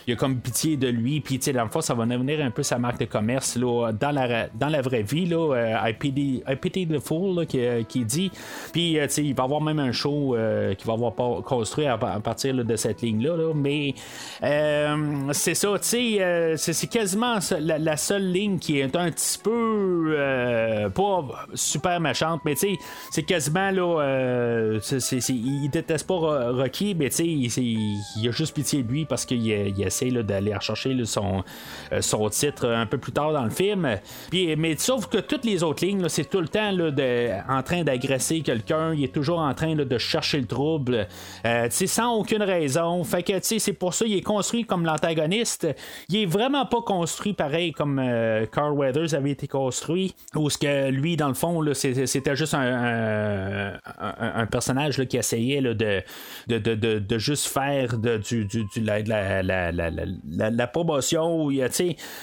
il a comme pitié de lui, puis dans le fond, ça va devenir un peu sa marque de commerce là, dans la dans la vraie vie là, euh, I, pity, the fool qui, qui dit. Puis, euh, il va y avoir même un show euh, qui va avoir construit à, partir de cette ligne-là. Mais euh, c'est ça, tu sais, c'est quasiment la, seule ligne qui est un petit peu pas super méchante, mais c'est quasiment là. il déteste pas Rocky, mais sais, il, a juste pitié de lui parce qu'il il essaie d'aller rechercher son, son titre un peu plus tard dans le film. Puis, mais sauf que toutes les autres lignes, c'est tout le temps de, en train d'agresser quelqu'un, il est toujours en train de chercher le trouble, euh, sans aucune raison. Fait que c'est pour ça qu'il est construit comme l'antagoniste. Il est vraiment pas construit pareil comme euh, Carl Weathers avait été construit, où ce que lui, dans le fond, c'était juste un, un, personnage qui essayait de, de, de, de, juste faire de, du, du, la, la, la, la, promotion. Où,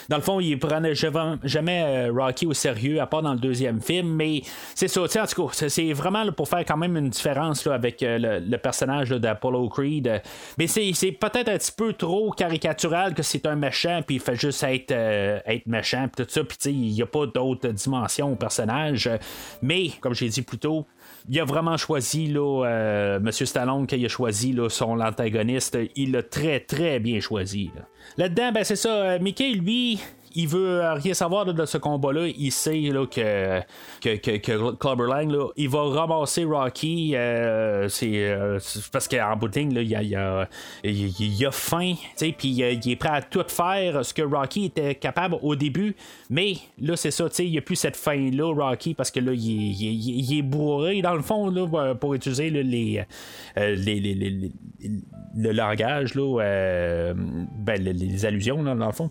dans le fond, il prenait jamais, jamais euh, Rocky au sérieux, à part dans le deuxième film, mais c'est ça, en tout cas, c'est vraiment pour faire quand même une différence avec euh, le, personnage d'Apollo Creed. Mais c'est peut-être un petit peu trop caricatural que c'est un méchant, puis il fait juste être, euh, méchant, puis tout ça, puis il n'y a pas d'autres dimensions au personnage. Mais, comme j'ai dit plus tôt, il a vraiment choisi, là, euh, M. Stallone, qu'il a choisi son antagoniste, il l'a très, très bien choisi. Là-dedans, ben, c'est ça, Mickey, lui, il veut rien savoir de ce combat-là. Il sait là, que, que, que, que Lang, là, il va ramasser Rocky. Euh, euh, c'est, parce qu'en bout de ligne, il, il, a, faim, puis il est prêt à tout faire ce que Rocky était capable au début. Mais là, c'est ça, il n'y a plus cette faim-là, Rocky, parce que là, il, est bourré, dans le fond, là, pour utiliser les, les, les, le langage, là, ben, les, allusions, dans le fond.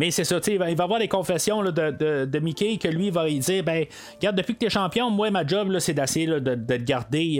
Mais c'est ça, il va, il va avoir des confessions de, de, de, Mickey que lui va lui dire ben, regarde, depuis que tu es champion, moi, ma job, c'est d'essayer de, de, te garder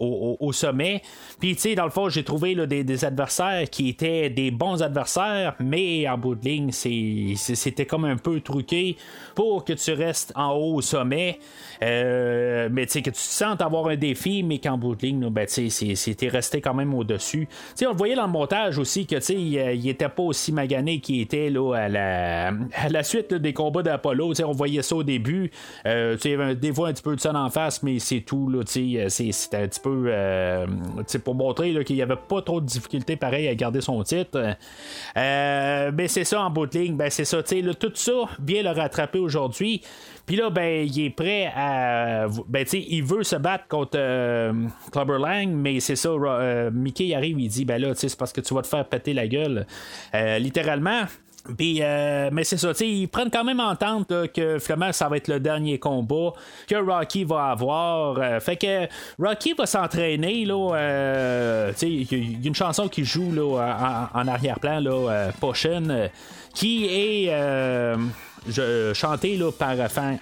euh, au, sommet. Puis, tu sais, dans le fond, j'ai trouvé des, adversaires qui étaient des bons adversaires, mais en bout de ligne, c'était comme un peu truqué pour que tu restes en haut au sommet. Euh, mais tu sais, que tu te sentes avoir un défi, mais qu'en bout de ligne, ben, tu sais, c'était resté quand même au-dessus. Tu sais, on le voyait dans le montage aussi que, tu sais, il, était pas aussi magané qu'il était là, à, la, à la suite des combats d'Apollo. Tu sais, on voyait ça au début. Euh, tu sais, des fois un petit peu de ça en face, mais c'est tout, tu sais, c'était un petit peu, euh, pour montrer qu'il n'y avait pas trop de difficultés pareil à garder son titre. mais c'est ça en bout de ligne, ben c'est ça, tout ça, bien le rattraper aujourd'hui. Puis là, ben, il est prêt à. Ben, tu sais, il veut se battre contre euh, Lang, mais c'est ça. Euh, Mickey arrive, il dit, ben là, tu sais, c'est parce que tu vas te faire péter la gueule. Euh, littéralement. Puis, mais c'est ça, ils prennent quand même entente que finalement ça va être le dernier combat que Rocky va avoir. fait que Rocky va s'entraîner, là. il y a une chanson qui joue là, en, arrière-plan, là, Potion, qui est je, chanté là, par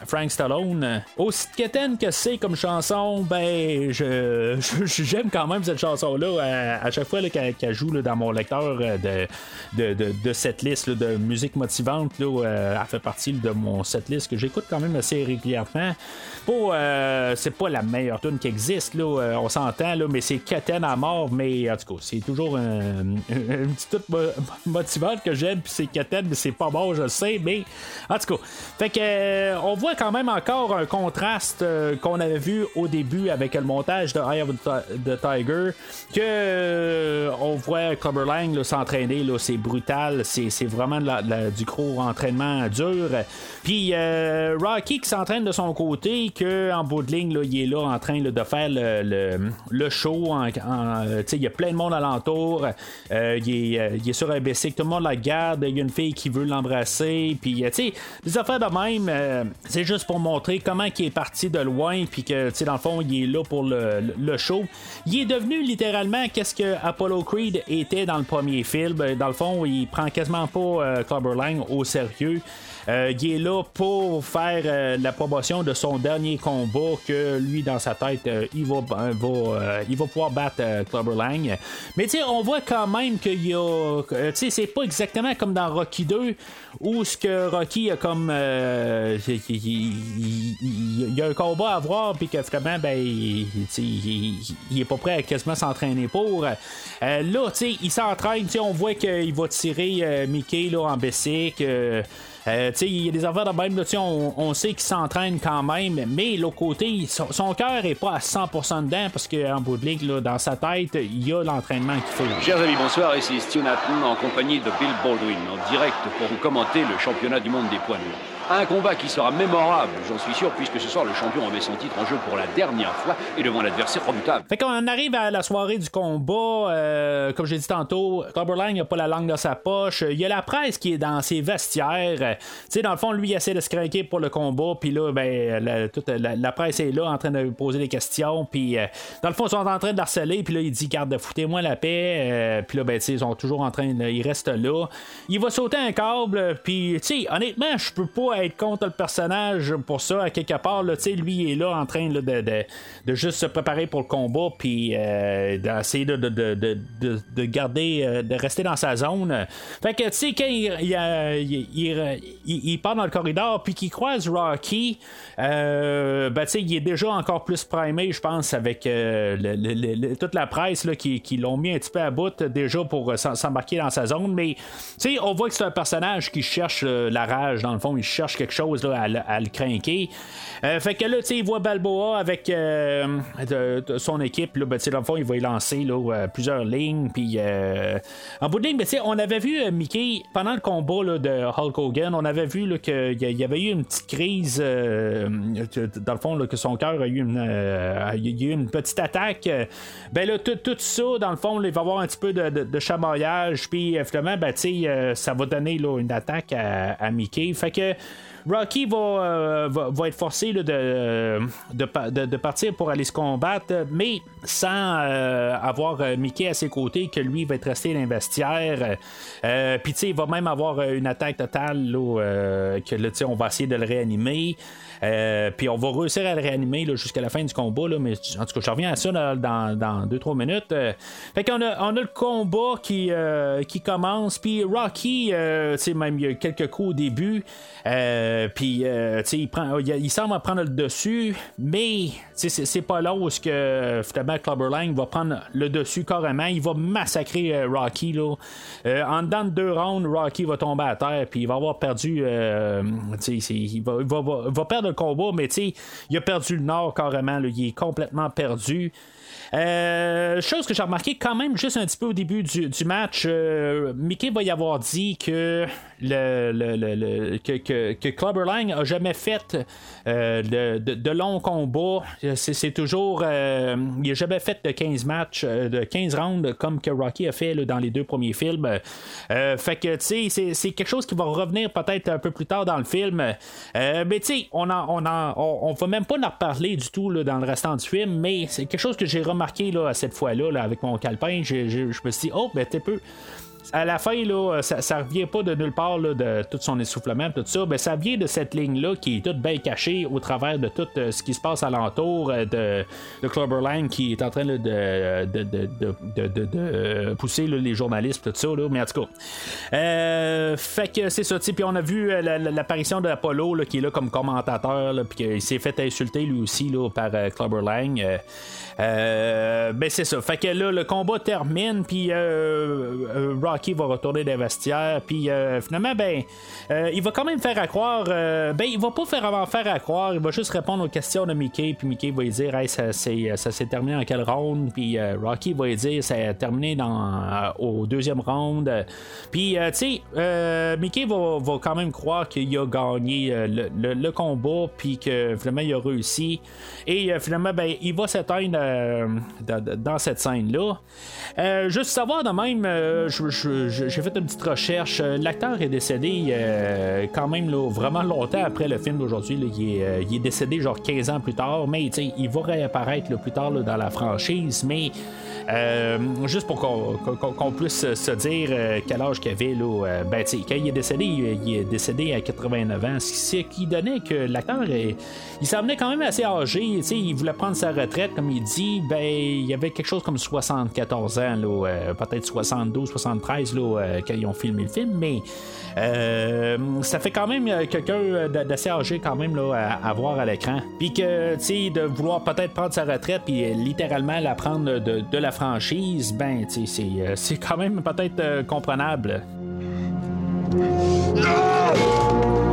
Frank Stallone. Aussi quétaine que c'est comme chanson, ben, je, j'aime quand même cette chanson-là à, chaque fois qu'elle, joue là, dans mon lecteur euh, de, de, de, cette liste de musique motivante. Euh, elle fait partie de mon setlist que j'écoute quand même assez régulièrement. Euh, c'est pas la meilleure tune qui existe, là, on s'entend, mais c'est quétaine à mort, mais en tout cas, c'est toujours une petite tune motivante que j'aime, puis c'est quétaine, mais c'est pas bon, je sais, mais en tout cas, fait que euh, on voit quand même encore un contraste euh, qu'on avait vu au début avec le montage de Eye of the Tiger, que euh, on voit Clubber Lang s'entraîner, c'est brutal, c'est vraiment du gros entraînement dur. Puis Rocky qui s'entraîne de son côté, que en bout de ligne, il est là en train de faire le, le, show. il y a plein de monde alentour. il, est, il est sur un bicycle, tout le monde la garde. Il y a une fille qui veut l'embrasser. Puis, tu sais, des affaires de même, euh, c'est juste pour montrer comment il est parti de loin, puis que, tu dans le fond, il est là pour le, show. Il est devenu littéralement qu'est-ce que Apollo Creed était dans le premier film? Dans le fond, il prend quasiment pas euh, Clubber Lang au sérieux. Euh, il est là pour faire euh, la promotion de son dernier combat que lui dans sa tête euh, il va, va il va pouvoir battre Clubber Lang. Mais tu on voit quand même qu'il y a tu sais c'est pas exactement comme dans Rocky 2 où ce que Rocky a comme il, y a un combat à voir puis que finalement ben il, est pas prêt à quasiment s'entraîner pour. là tu sais il s'entraîne, on voit qu'il va tirer Mickey là en Bessic. Euh, il y a des affaires de même, on, on, sait qu'il s'entraîne quand même, mais l'autre côté, son, cœur est pas à 100% dedans parce qu'en bout de ligne, là, dans sa tête, il y a l'entraînement qu'il faut. Chers amis, bonsoir, ici Stu en compagnie de Bill Baldwin, en direct pour vous commenter le championnat du monde des poids lourds. Un combat qui sera mémorable, j'en suis sûr, puisque ce soir le champion remet son titre en jeu pour la dernière fois et devant l'adversaire redoutable. Fait qu'on arrive à la soirée du combat, euh, comme j'ai dit tantôt, Lang n'a pas la langue dans sa poche. Il y a la presse qui est dans ses vestiaires. Tu sais, dans le fond, lui, il essaie de se craquer pour le combat, puis là, ben, la, toute la, presse est là en train de poser des questions, puis euh, dans le fond, ils sont en train de harceler, puis là, il dit, garde, foutez-moi la paix, euh, puis là, ben, tu sais, ils sont toujours en train, de, ils restent là. Il va sauter un câble, puis, tu sais, honnêtement, je peux pas être contre le personnage pour ça, à quelque part. Là, lui, il est là en train de, de, juste se préparer pour le combat, puis euh, d'essayer de, de, garder, euh, de rester dans sa zone. Fait que, tu sais, quand il, il, part dans le corridor, puis qu'il croise Rocky, euh, ben, il est déjà encore plus primé, je pense, avec toute la presse là, qui, qui l'ont mis un petit peu à bout déjà pour s'embarquer dans sa zone. Mais, on voit que c'est un personnage qui cherche la rage, dans le fond, il cherche quelque chose là, à, le craquer. Euh, fait que là, il voit Balboa avec euh, son équipe. Là, ben, dans le fond, il va y lancer euh, plusieurs lignes. Puis, en bout de ligne, ben, on avait vu Mickey pendant le combat de Hulk Hogan. On avait vu qu'il y avait eu une petite crise. dans le fond, que son cœur a eu une, petite attaque. Ben là, tout, tout, ça, dans le fond, il va avoir un petit peu de, de, chamaillage. Puis, finalement, ben, ça va donner une attaque à Mickey. Fait que Rocky euh, va, va, être forcé de, de, partir pour aller se combattre, mais sans euh, avoir euh, Mickey à ses côtés, que lui va être resté dans l'investiaire. Puis, tu sais, il va même avoir une attaque totale, que là, on va essayer de le réanimer. Euh, puis on va réussir à le réanimer jusqu'à la fin du combat. Là, mais en tout cas, je reviens à ça dans 2-3 minutes. Euh, fait qu'on a, on a le combat qui, euh, qui commence. Puis Rocky, sais même il y a quelques coups au début. puis il, prend, il, semble prendre le dessus. Mais c'est pas là où que finalement Clubber Lang va prendre le dessus carrément. Il va massacrer Rocky. Là. en dedans de deux rounds, Rocky va tomber à terre. Puis il va avoir perdu. il va, va, va perdre le combat, mais tu il a perdu le nord carrément. il est complètement perdu. Euh, chose que j'ai remarqué quand même juste un petit peu au début du, match, euh, Mickey va y avoir dit que le, le, que, que, que Clubber Lang a jamais fait euh, de, longs combats. C'est, toujours. il a jamais fait de 15 matchs, de 15 rounds comme que Rocky a fait dans les deux premiers films. fait que, tu sais, c'est, quelque chose qui va revenir peut-être un peu plus tard dans le film. mais, tu sais, on, on, on, va même pas en reparler du tout dans le restant du film, mais c'est quelque chose que j'ai remarqué marqué là, cette fois-là là, avec mon calepin. Je me suis dit, oh, ben t'es peu à la fin, là, ça, ça revient pas de nulle part de tout son essoufflement, tout ça. Ben, ça vient de cette ligne-là qui est toute bien cachée au travers de tout euh, ce qui se passe alentour euh, de, de qui est en train de, de, de, pousser les journalistes, tout ça. Mais en tout cas, euh, fait que c'est ça. Puis on a vu l'apparition d'Apollo qui est là comme commentateur, puis qu'il s'est fait insulter lui aussi là, par Clubberland. ben c'est ça. Fait que là, le combat termine, puis Rocky va retourner dans les vestiaires. Puis euh, finalement, ben, euh, il va quand même faire à croire. Euh, ben, il va pas faire avant faire à croire. Il va juste répondre aux questions de Mickey. Puis Mickey va lui dire, hey, ça, s'est terminé en quel round. Puis Rocky va lui dire, ça a terminé dans, au deuxième round. Puis, tu sais, Mickey va, quand même croire qu'il a gagné le, combat. Puis que finalement, il a réussi. Et finalement, ben, il va s'éteindre dans cette scène-là. juste savoir de même, je j'ai fait une petite recherche. L'acteur est décédé quand même vraiment longtemps après le film d'aujourd'hui. Il, est décédé genre 15 ans plus tard, mais il va réapparaître plus tard dans la franchise. Mais euh, juste pour qu'on puisse se dire euh, quel âge qu'il avait, là, euh, ben, quand il est décédé, il est décédé à 89 ans, ce qui donnait que l'acteur, il s'en venait quand même assez âgé, il voulait prendre sa retraite, comme il dit, ben, il y avait quelque chose comme 74 ans, peut-être 72, 73 là, quand ils ont filmé le film, mais ça fait quand même quelqu'un d'assez âgé quand même là, à, voir à l'écran. Puis que, tu sais, de vouloir peut-être prendre sa retraite, puis littéralement la prendre de, de la franchise, ben, euh, c'est quand même peut-être euh, comprenable. Alors,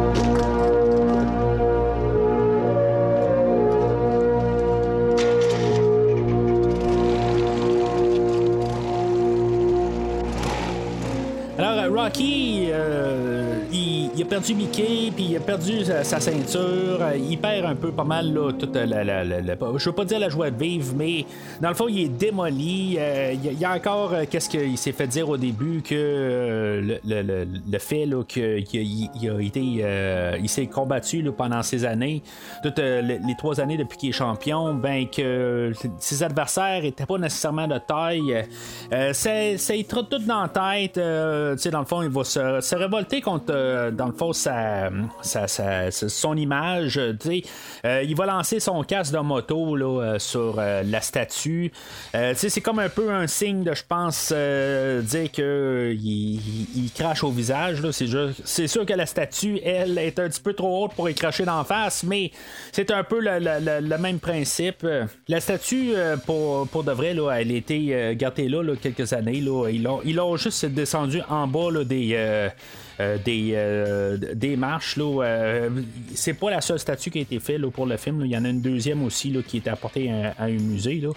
Rocky, euh, il, a perdu Mickey, puis il a perdu sa, ceinture. Il perd un peu pas mal là, toute la, Je veux pas dire la joie de vivre, mais dans le fond, il est démoli. Euh, il, y a encore euh, qu'est-ce qu'il s'est fait dire au début que euh, le, fait qu'il a, été. il s'est combattu pendant ces années, toutes les, trois années depuis qu'il est champion, ben que ses adversaires n'étaient pas nécessairement de taille. c'est, il trotte tout dans la tête. dans le fond, il va se, révolter contre dans le fond, son image. Euh, il va lancer son casque de moto là, euh, sur euh, la statue. c'est comme un peu un signe de, je pense, dire qu'il il, crache au visage. C'est, sûr que la statue, elle, est un petit peu trop haute pour y cracher d'en face, mais c'est un peu le, même principe. La statue, pour, pour de vrai, là, elle a été gardée là, quelques années. Là. Ils, l'ont, juste descendu en bas des euh, des, euh, des marches. Là, euh, c'est pas la seule statue qui a été faite pour le film. Il y en a une deuxième aussi là, qui est apportée à, un musée. Là.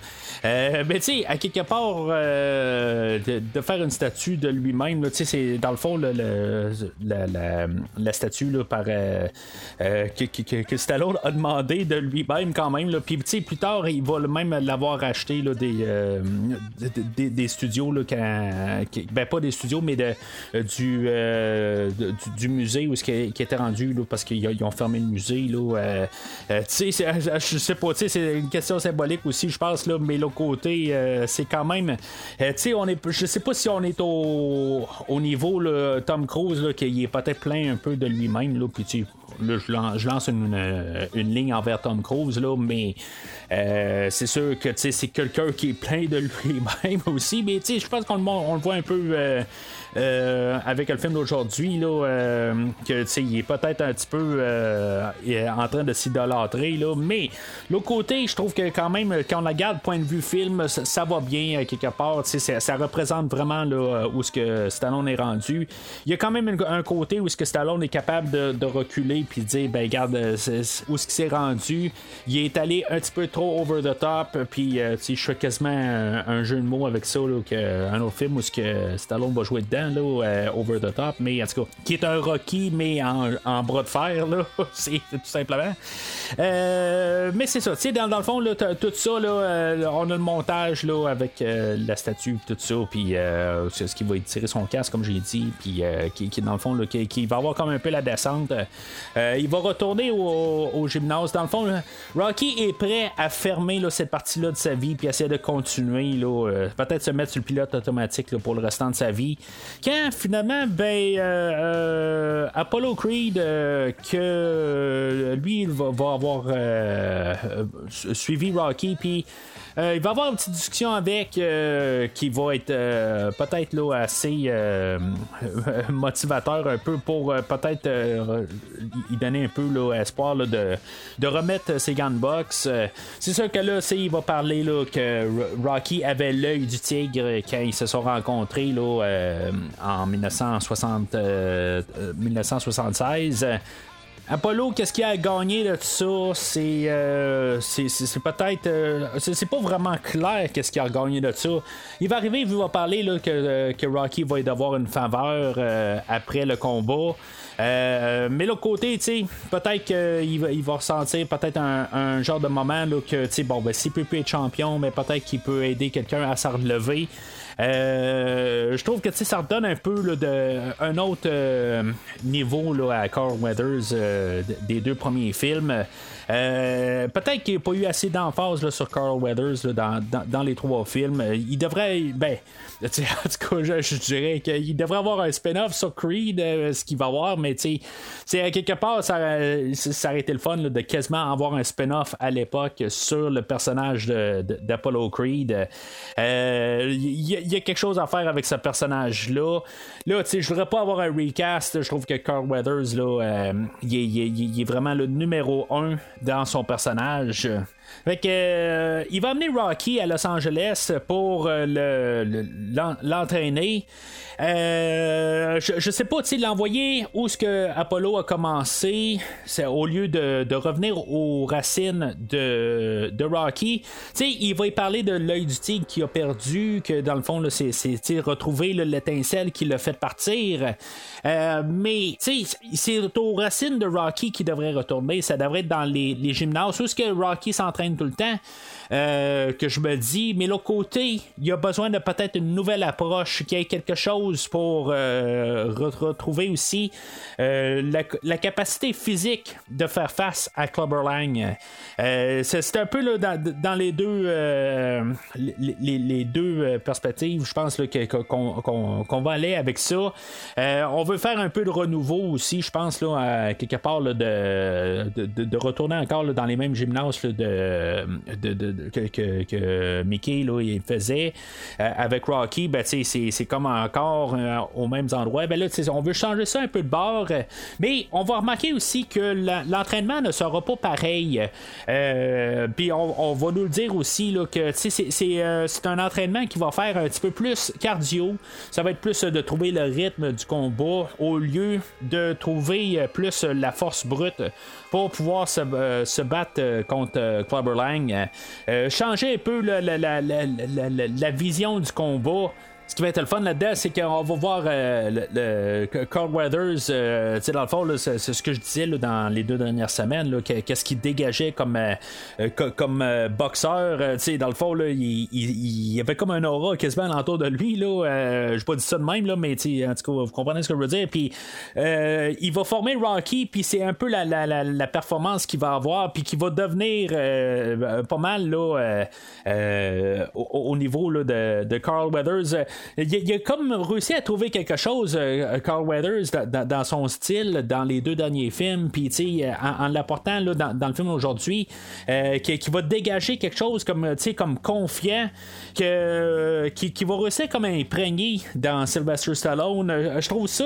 mais tu sais, à quelque part, de, faire une statue de lui-même, c'est dans le fond le, la, la, statue là, par, que, que, Stallone a demandé de lui-même quand même. Puis plus tard, il va même l'avoir acheté là, des, des, des, studios. Là, ben, pas des studios, mais de, du du, musée où ce qui, était rendu parce qu'ils ont fermé le musée. Là, euh, euh, je sais pas, c'est une question symbolique aussi, je pense, là, mais l'autre côté, euh, c'est quand même. on est, je sais pas si on est au, au niveau là, Tom Cruise, là, qui est peut-être plein un peu de lui-même, puis je lance une, une, ligne envers Tom Cruise, là, mais c'est sûr que c'est quelqu'un qui est plein de lui-même aussi. Mais je pense qu'on le voit un peu euh, avec le film d'aujourd'hui, là, euh, que il est peut-être un petit peu euh, en train de s'idolâtrer, là, mais l'autre côté, je trouve que quand même, quand on la garde point de vue film, ça, va bien quelque part, ça, ça représente vraiment là, où ce que Stallone est rendu. Il y a quand même un, côté où ce que Stallone est capable de, reculer puis de dire, ben regarde, où ce qu'il s'est rendu, il est allé un petit peu trop over the top, puis je fais quasiment un, jeu de mots avec ça, là, un autre film où ce que Stallone va jouer dedans. Euh, over the top, mais en tout cas, qui est un Rocky, mais en, bras de fer, là, c'est tout simplement. Euh, mais c'est ça, tu sais, dans, le fond, là, tout ça, là, euh, on a le montage là, avec la statue, tout ça, puis c'est ce qui va tirer son casque, comme j'ai dit, puis qui, qui, dans le fond, là, qui, va avoir comme un peu la descente. il va retourner au, gymnase. Dans le fond, Rocky est prêt à fermer là, cette partie-là de sa vie, puis essayer de continuer, là, peut-être se mettre sur le pilote automatique pour le restant de sa vie. Quand finalement, ben, euh, euh, Apollo Creed, euh, que lui, il va, va avoir suivi Rocky, puis euh, il va avoir une petite discussion avec euh, qui va être euh, peut-être assez motivateur un peu pour peut-être y donner un peu là, espoir de, de, remettre ses gants de c'est sûr que là, il va parler là, que Rocky avait l'œil du tigre quand ils se sont rencontrés là, en 1960, 1976. Apollo, qu'est-ce qu'il a gagné de tout ça? C'est, c'est, peut-être. c'est, pas vraiment clair qu'est-ce qu'il a gagné de ça. Il va arriver, il va parler là, que, que Rocky va devoir une faveur après le combat. Euh, mais l'autre côté, peut-être qu'il va, il va ressentir peut-être un, genre de moment là, que, bon, ben, s'il peut plus être champion, mais peut-être qu'il peut aider quelqu'un à s'en relever. Euh, je trouve que ça redonne un peu de, un autre euh, niveau là, à Carl Weathers des deux premiers films. Peut-être qu'il n'y a pas eu assez d'emphase sur Carl Weathers dans, dans, les trois films. Il devrait. Ben, en tout cas, je, dirais qu'il devrait avoir un spin-off sur Creed, ce qu'il va avoir, mais tu sais, quelque part, ça, ça aurait été le fun de quasiment avoir un spin-off à l'époque sur le personnage d'Apollo Creed. Il y, a quelque chose à faire avec ce personnage-là. Là, tu sais, je voudrais pas avoir un recast. Je trouve que Carl Weathers, là, euh, il, est vraiment le numéro un dans son personnage. Fait que, euh, il va amener Rocky à Los Angeles pour euh, l'entraîner. Euh, je, sais pas, tu l'envoyer où ce que Apollo a commencé, c'est au lieu de, revenir aux racines de, Rocky. Tu il va y parler de l'œil du tigre qui a perdu, que dans le fond, c'est retrouver l'étincelle qui l'a fait partir. Mais, c'est aux racines de Rocky qui devrait retourner. Ça devrait être dans les, les gymnases où ce que Rocky s'entraîne tout le temps. Euh, que je me dis, mais l'autre côté, il y a besoin de peut-être une nouvelle approche, qu'il y ait quelque chose pour euh, retrouver aussi euh, la, capacité physique de faire face à Clubber Lang. c'est un peu là, dans, les deux, les, deux perspectives, je pense qu'on va aller avec ça. on veut faire un peu de renouveau aussi, je pense, là, quelque part de, de, retourner encore dans les mêmes gymnases de, de que, Mickey là, il faisait euh, avec Rocky, ben, c'est comme encore euh, aux mêmes endroits. Ben, là, on veut changer ça un peu de bord, euh, mais on va remarquer aussi que l'entraînement ne sera pas pareil. Puis on, va nous le dire aussi là, que c'est un entraînement qui va faire un petit peu plus cardio. Ça va être plus de trouver le rythme du combat au lieu de trouver plus la force brute pour pouvoir se, se battre contre Lang. Euh, changer un peu la, vision du combat ce qui va être le fun là-dedans, c'est qu'on va voir euh, le, Carl Weathers, euh, dans le fond, c'est, ce que je disais dans les deux dernières semaines, qu'est-ce qu'il dégageait comme, euh, comme boxeur. dans le fond, il, y avait comme un aura quasiment autour de lui. Là, je pas dit ça de même, là, mais en tout cas, vous comprenez ce que je veux dire. Puis il va former Rocky, puis c'est un peu la, performance qu'il va avoir, puis qui va devenir pas mal là, au, niveau de, de Carl Weathers il, a comme réussi à trouver quelque chose, euh, Carl Weathers, dans, son style, dans les deux derniers films, puis en, en l'apportant dans, dans, le film aujourd'hui, euh, qui, va dégager quelque chose comme, comme confiant, que, qui, va réussir comme imprégné dans Sylvester Stallone. Euh, je trouve ça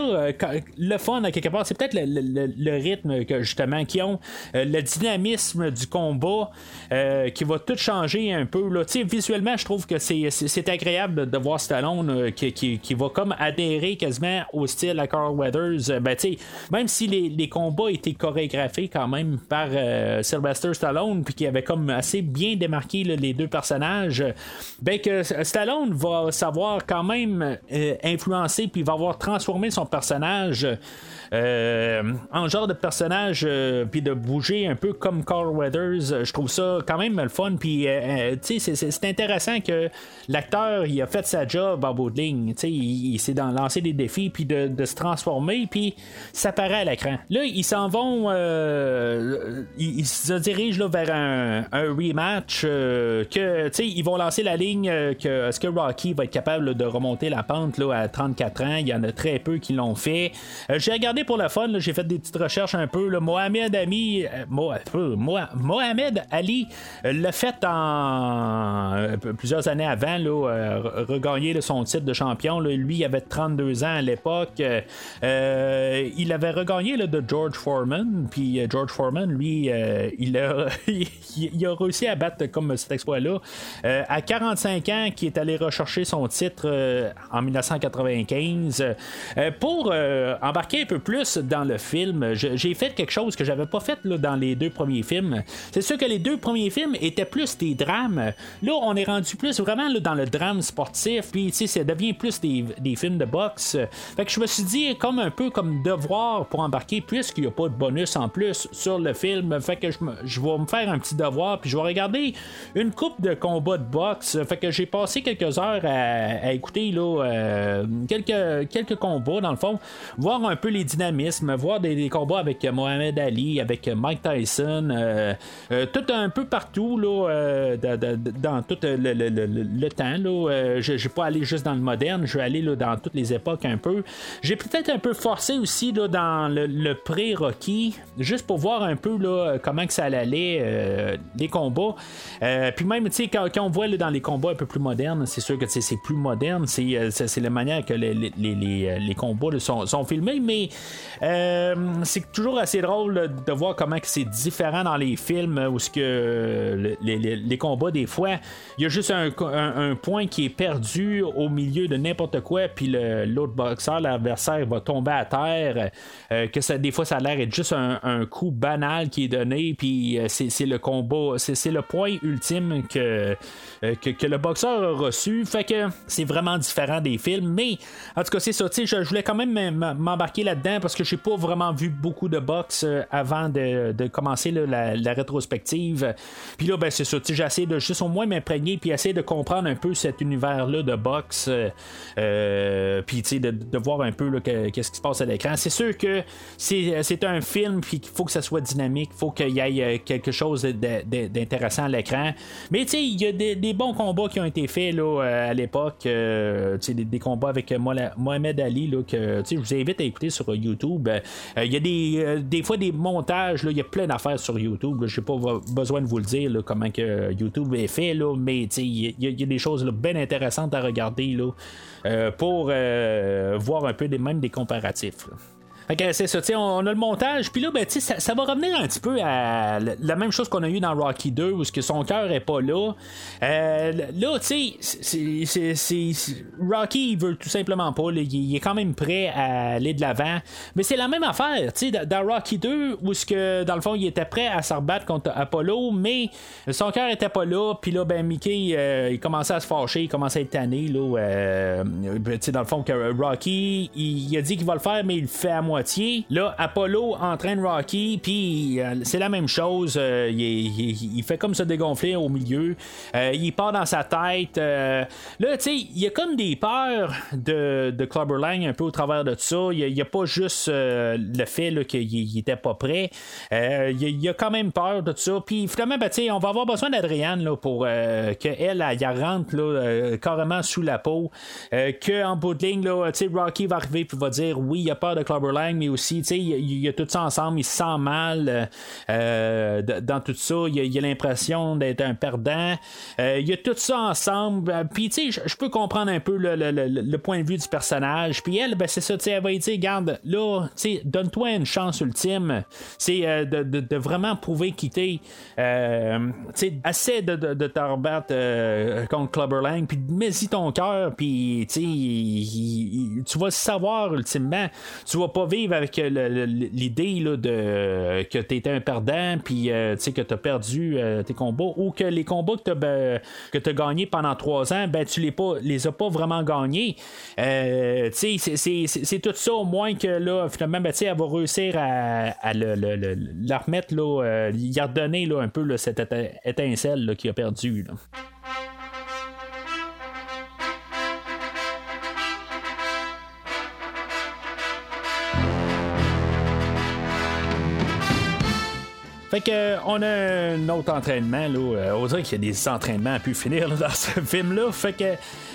le fun à quelque part. C'est peut-être le, rythme que justement qui ont, le dynamisme du combat qui va tout changer un peu. Visuellement, je trouve que c'est agréable de voir Stallone euh, qui, va comme adhérer quasiment au style à Carl Weathers. Euh, ben, même si les, combats étaient chorégraphiés quand même par euh, Sylvester Stallone, puis qui avait comme assez bien démarqué les deux personnages, ben que Stallone va savoir quand même influencer, puis va avoir transformé son personnage. en genre de personnage, puis de bouger un peu comme Carl Weathers, je trouve ça quand même le fun. Puis, c'est intéressant que l'acteur, il a fait sa job en bout de ligne. Il, s'est lancé des défis, puis de, se transformer, puis ça paraît à l'écran. Là, ils s'en vont, euh, ils, se dirigent là, vers un, rematch, euh, que, ils vont lancer la ligne euh, que est-ce que Rocky va être capable de remonter la pente là, à 34 ans? Il y en a très peu qui l'ont fait. j'ai regardé pour le fun, j'ai fait des petites recherches un peu. Mohamed Ali, Mohamed Ali l'a fait en plusieurs années avant, là, regagner son titre de champion. Lui, il avait 32 ans à l'époque. il avait regagné là, de George Foreman. Puis George Foreman, lui, il, a, il, a réussi à battre comme cet exploit-là. à 45 qui est allé rechercher son titre en 1995. pour embarquer un peu plus dans le film, j'ai fait quelque chose que j'avais pas fait là, dans les deux premiers films. C'est sûr que les deux premiers films étaient plus des drames. Là, on est rendu plus vraiment là, dans le drame sportif, puis ça devient plus des, films de boxe. Fait que je me suis dit, comme un peu comme devoir pour embarquer, puisqu'il n'y a pas de bonus en plus sur le film, fait que je, je vais me faire un petit devoir, puis je vais regarder une coupe de combats de boxe. Fait que j'ai passé quelques heures à, écouter là, euh, quelques, quelques combats, dans le fond, voir un peu les dynamismes, voir des, combats avec Mohamed Ali, avec Mike Tyson, euh, euh, tout un peu partout là, dans, tout le, temps. Là, je ne vais pas aller juste dans le moderne, je vais aller là, dans toutes les époques un peu. J'ai peut-être un peu forcé aussi là, dans le, pré-Rocky, juste pour voir un peu là, comment que ça allait, les combats. puis même, quand, quand on voit là, dans les combats un peu plus modernes, c'est sûr que c'est plus moderne, c'est la manière que les, les, combats sont, filmés, mais c'est toujours assez drôle de voir comment c'est différent dans les films où ce que les, combats des fois il y a juste un, point qui est perdu au milieu de n'importe quoi puis l'autre boxeur l'adversaire va tomber à terre. Euh, que ça, des fois ça a l'air d'être juste un, coup banal qui est donné puis euh, c'est le combat c'est le point ultime que, euh, que, le boxeur a reçu fait que c'est vraiment différent des films mais en tout cas c'est ça je, voulais quand même m'embarquer là-dedans parce que j'ai pas vraiment vu beaucoup de boxe avant de, commencer la, rétrospective. Puis là, ben, c'est ça. J'ai essayé de juste au moins m'imprégner puis essayer de comprendre un peu cet univers-là de boxe. Euh, puis de, de voir un peu qu'est-ce qui se passe à l'écran. C'est sûr que c'est un film puis qu'il faut que ça soit dynamique. Faut qu'il y ait euh, quelque chose d'intéressant à l'écran. Mais il y a des, bons combats qui ont été faits là, euh, à l'époque. des, des, combats avec Mohamed Ali là, que je vous invite à écouter sur YouTube. Il y a des, des fois des montages, il y a plein d'affaires sur YouTube. Je n'ai pas besoin de vous le dire comment que YouTube est fait, là, mais il y, a des choses bien intéressantes à regarder là, euh, pour euh, voir un peu même des comparatifs c'est ça, on a le montage, puis là, ben, ça, ça va revenir un petit peu à la même chose qu'on a eu dans Rocky 2, où que son cœur est pas là. Euh, là, tu sais, Rocky, il veut tout simplement pas, il, est quand même prêt à aller de l'avant, mais c'est la même affaire, tu sais, dans Rocky 2, où ce que, dans le fond, il était prêt à se rebattre contre Apollo, mais son cœur était pas là, puis là, ben, Mickey, euh, il commençait à se fâcher, il commençait à être tanné, là, euh, tu sais, dans le fond, que Rocky, il, a dit qu'il va le faire, mais il le fait à moi Là, Apollo entraîne Rocky, puis euh, c'est la même chose. Euh, il, fait comme se dégonfler au milieu. Euh, il part dans sa tête. là, tu sais, il y a comme des peurs de, de Clubber Lang un peu au travers de ça. Il n'y a, pas juste le fait qu'il était pas prêt. il, y a, quand même peur de tout ça. Puis finalement, ben, on va avoir besoin d'Adrienne pour qu'elle elle, rentre là, carrément sous la peau. Qu'en bout de ligne, là, Rocky va arriver et va dire oui, il a peur de Clubber Mais aussi, tu sais, il y, a tout ça ensemble, il se sent mal euh, euh, dans tout ça, il y a, l'impression d'être un perdant, euh, il y a tout ça ensemble, puis tu sais, je peux comprendre un peu le, point de vue du personnage, puis elle, ben c'est ça, tu sais, elle va dire, garde, là, tu sais, donne-toi une chance ultime, c'est de, vraiment prouver qu'il t'est, tu sais, assez de, de, rebattre contre Clubberlang, puis mets-y ton cœur, puis tu vas savoir ultimement, tu vas pas avec euh, l'idée de que tu étais un perdant, puis euh, que tu as perdu euh, tes combats, ou que les combats que tu as, ben, gagnés pendant trois ans, ben, tu les, pas, les as pas vraiment gagnés. c'est tout ça au moins que là, finalement, ben, elle va réussir à, la remettre, là, y redonner là, un peu cette étincelle qu'il a perdu. Fait que on a un autre entraînement là. Euh, on dirait qu'il y a des entraînements à pu finir dans ce film-là. Fait que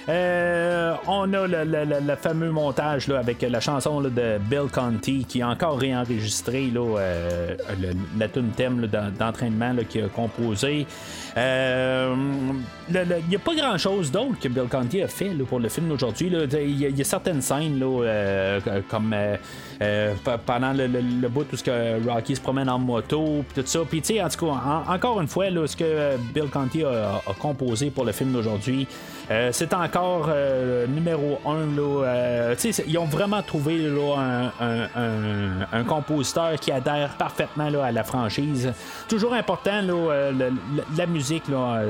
euh, on a le, fameux montage là, avec la chanson de Bill Conti qui a encore réenregistré là, euh, la tune thème d'entraînement qu'il a composé. il n'y a pas grand chose d'autre que Bill Conti a fait là, pour le film d'aujourd'hui. Il y, a certaines scènes là, euh, comme euh, pendant le, bout où Rocky se promène en moto, puis tout ça. Puis tu sais, en tout cas, encore une fois, là, ce que Bill Conti a, composé pour le film d'aujourd'hui, c'est encore numéro un. Là, ils ont vraiment trouvé là, un, compositeur qui adhère parfaitement là, à la franchise. Toujours important là, la musique là,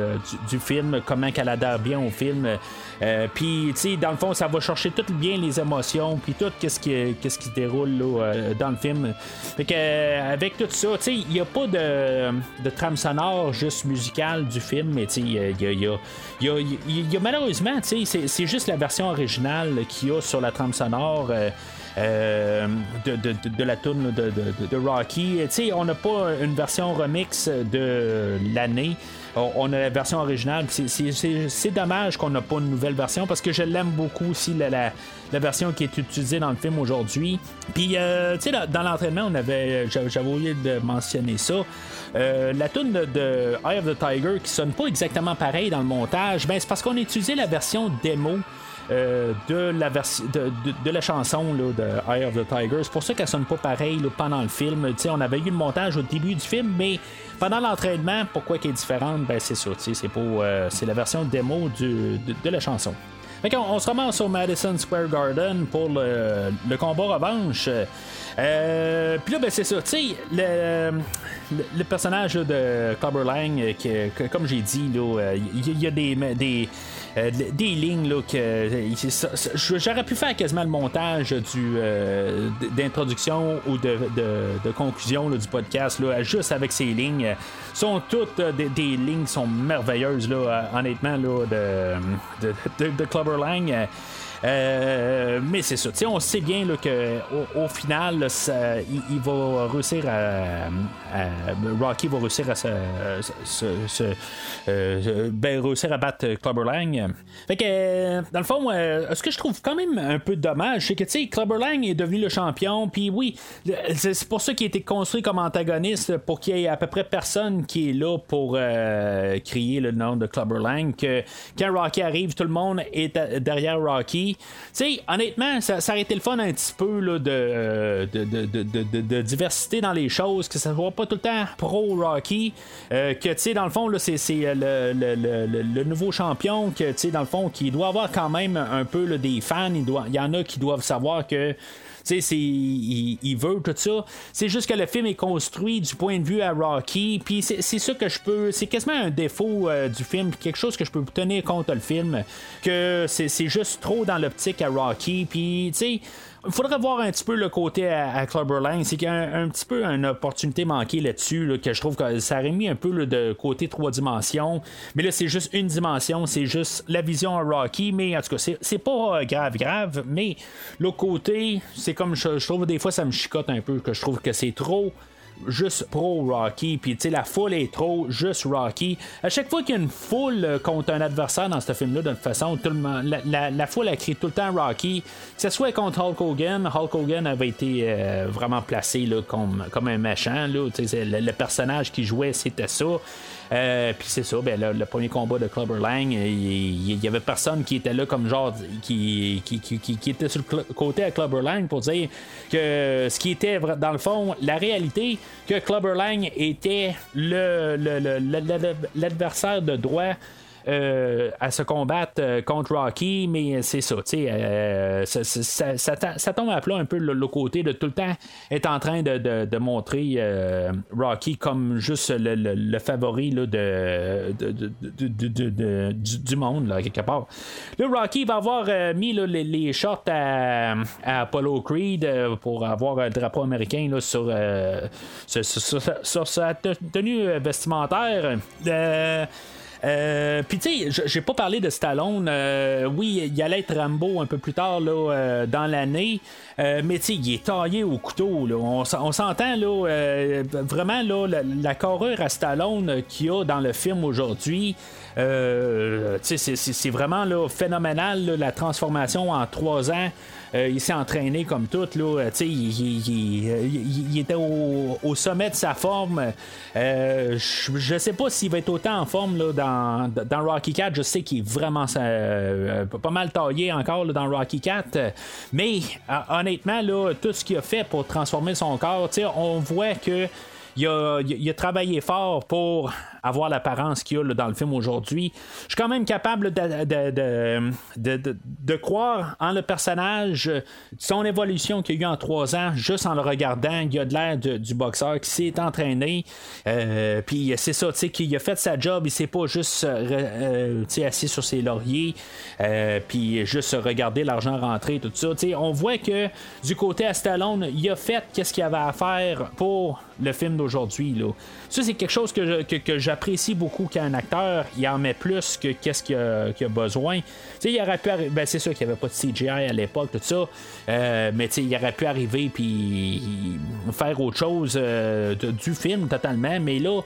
du, film, comment qu'elle adhère bien au film. Euh, puis, dans le fond, ça va chercher tout bien les émotions, puis tout qu'est-ce qui, qu'est-ce qui se déroule là, euh, dans le film. Fait que, euh, avec tout ça, il n'y a pas de, de trame sonore juste musicale du film, mais il y a, y, a, sais, c'est, juste la version originale qu'il y a sur la trame sonore. de, de, de, la tune de, Rocky. on n'a pas une version remix de l'année on a la version originale. C'est dommage qu'on n'a pas une nouvelle version parce que je l'aime beaucoup aussi, la, version qui est utilisée dans le film aujourd'hui. Puis, euh, tu sais, dans l'entraînement, on avait, j'avais oublié de mentionner ça. Euh, la tune de, Eye of the Tiger qui sonne pas exactement pareil dans le montage, ben, c'est parce qu'on a utilisé la version démo. Euh, de, la de, la chanson de Eye of the Tiger. C'est pour ça qu'elle sonne pas pareil pendant le film. sais on avait eu le montage au début du film, mais pendant l'entraînement, pourquoi qu'elle est différente? Ben c'est ça, c'est pour euh, c'est la version démo du, de, la chanson. Fait on, on, se ramasse au Madison Square Garden pour le, combat revanche. Euh, Puis là, ben, c'est ça. Tu sais, le, le, personnage de Clubber Lang, euh, que, comme j'ai dit, euh, il y, a des, euh, des lignes là, que j'aurais pu faire quasiment le montage du d'introduction ou de, de, conclusion du podcast là, juste avec ces lignes. sont toutes des, des, lignes sont merveilleuses là, honnêtement là, de, de, de Clubber Lang. Euh, mais c'est ça. on sait bien là, que au, final, il, va réussir à, Rocky va réussir à se, euh, ben, réussir à battre Clubber Lang. Fait que dans le fond, euh, ce que je trouve quand même un peu dommage, c'est que tu sais, Clubber Lang est devenu le champion. Puis oui, c'est pour ça qu'il a été construit comme antagoniste pour qu'il y ait à peu près personne qui est là pour crier le nom de Clubber Lang. Que quand Rocky arrive, tout le monde est derrière Rocky. Tu sais, honnêtement, ça, ça, aurait été le fun un petit peu là, de, de, diversité dans les choses, que ça soit pas tout le temps pro-Rocky. Euh, que, tu sais, dans le fond, là, c'est, le, le, nouveau champion, que, tu sais, dans le fond, qui doit avoir quand même un peu des fans. Il y en a qui doivent savoir que c'est, il, veut tout ça. C'est juste que le film est construit du point de vue à Rocky. Puis c'est, ça que je peux. C'est quasiment un défaut euh, du film. Quelque chose que je peux tenir compte le film. Que c'est, juste trop dans l'optique à Rocky. Puis, tu sais il faudrait voir un petit peu le côté à, Clubber Lang. C'est qu'il y a un, petit peu une opportunité manquée là-dessus, que je trouve que ça aurait mis un peu de côté trois dimensions. Mais là, c'est juste une dimension, c'est juste la vision à Rocky. Mais en tout cas, c'est pas euh, grave, grave. Mais le côté, c'est comme je, je trouve des fois, ça me chicote un peu, que je trouve que c'est trop juste pro Rocky, puis tu sais, la foule est trop juste Rocky. À chaque fois qu'il y a une foule euh, contre un adversaire dans ce film-là, de toute façon, tout le monde, la, foule a crié tout le temps Rocky. Que ce soit contre Hulk Hogan, Hulk Hogan avait été euh, vraiment placé comme, un méchant. Le, le personnage qui jouait, c'était ça. Euh, puis c'est ça, ben, le, premier combat de Clubber Lang, il y, avait personne qui était là comme genre qui, qui, qui, qui était sur le côté à Clubber Lang pour dire que ce qui était dans le fond la réalité, que Clubber Lang était l'adversaire le, de droit euh, à se combattre euh, contre Rocky, mais c'est ça, tu sais, euh, ça, tombe à plat un peu le, côté de tout le temps être en train de, montrer Rocky comme juste le, favori là, de, du, monde, là, quelque part. Là, Rocky va avoir mis les, shorts à, Apollo Creed pour avoir un drapeau américain là, sur, sur, sa tenue vestimentaire. Euh, Puis tu sais, j'ai pas parlé de Stallone. Euh, oui, il allait être Rambo un peu plus tard là, euh, dans l'année. Euh, mais tu sais, il est taillé au couteau. Là. On, s'entend là, vraiment là, la, carrure à Stallone qu'il y a dans le film aujourd'hui. Euh, c'est vraiment là, phénoménal là, la transformation en trois ans. Euh, il s'est entraîné comme tout. Là, il, il, il, il, était au, au, sommet de sa forme. Euh, je ne sais pas s'il va être autant en forme là, dans, dans Rocky 4. Je sais qu'il est vraiment euh, pas mal taillé encore là, dans Rocky 4. Mais honnêtement, là, tout ce qu'il a fait pour transformer son corps, on voit que il a, il a, travaillé fort pour avoir l'apparence qu'il a là, dans le film aujourd'hui. Je suis quand même capable de, de, de, de, croire en le personnage, son évolution qu'il a eu en trois ans, juste en le regardant. Il a de l'air du boxeur qui s'est entraîné. Euh, puis c'est ça, tu sais, qu'il a fait sa job. Il s'est pas juste euh, assis sur ses lauriers, euh, puis juste regarder l'argent rentrer, tout ça. sais on voit que du côté à Stallone, il a fait qu'est-ce qu'il avait à faire pour le film d'aujourd'hui. Ça, c'est quelque chose que, que, j'apprécie beaucoup qu'un acteur il en met plus que qu'est-ce qu'il a, besoin. il aurait pu ben, c'est sûr qu'il n'y avait pas de CGI à l'époque, tout ça. Euh, mais il aurait pu arriver puis faire autre chose euh, du film totalement. Mais là,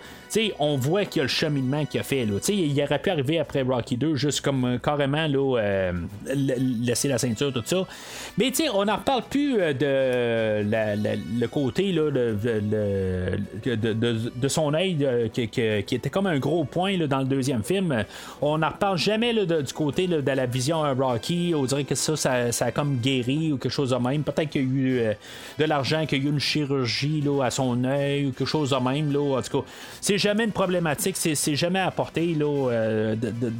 on voit qu'il y a le cheminement qu'il a fait. Là. Il aurait pu arriver après Rocky 2, juste comme euh, carrément là, euh, laisser la ceinture, tout ça. Mais on n'en reparle plus de le côté là, de, de, son œil qui, qui, était comme un gros point là, dans le deuxième film. On n'en reparle jamais là, du côté de la vision Rocky. On dirait que ça, ça, a comme guéri ou quelque chose de même. Peut-être qu'il y a eu euh, de l'argent, qu'il y a eu une chirurgie à son œil ou quelque chose de même. En tout cas, c'est jamais une problématique, c'est jamais apporté euh,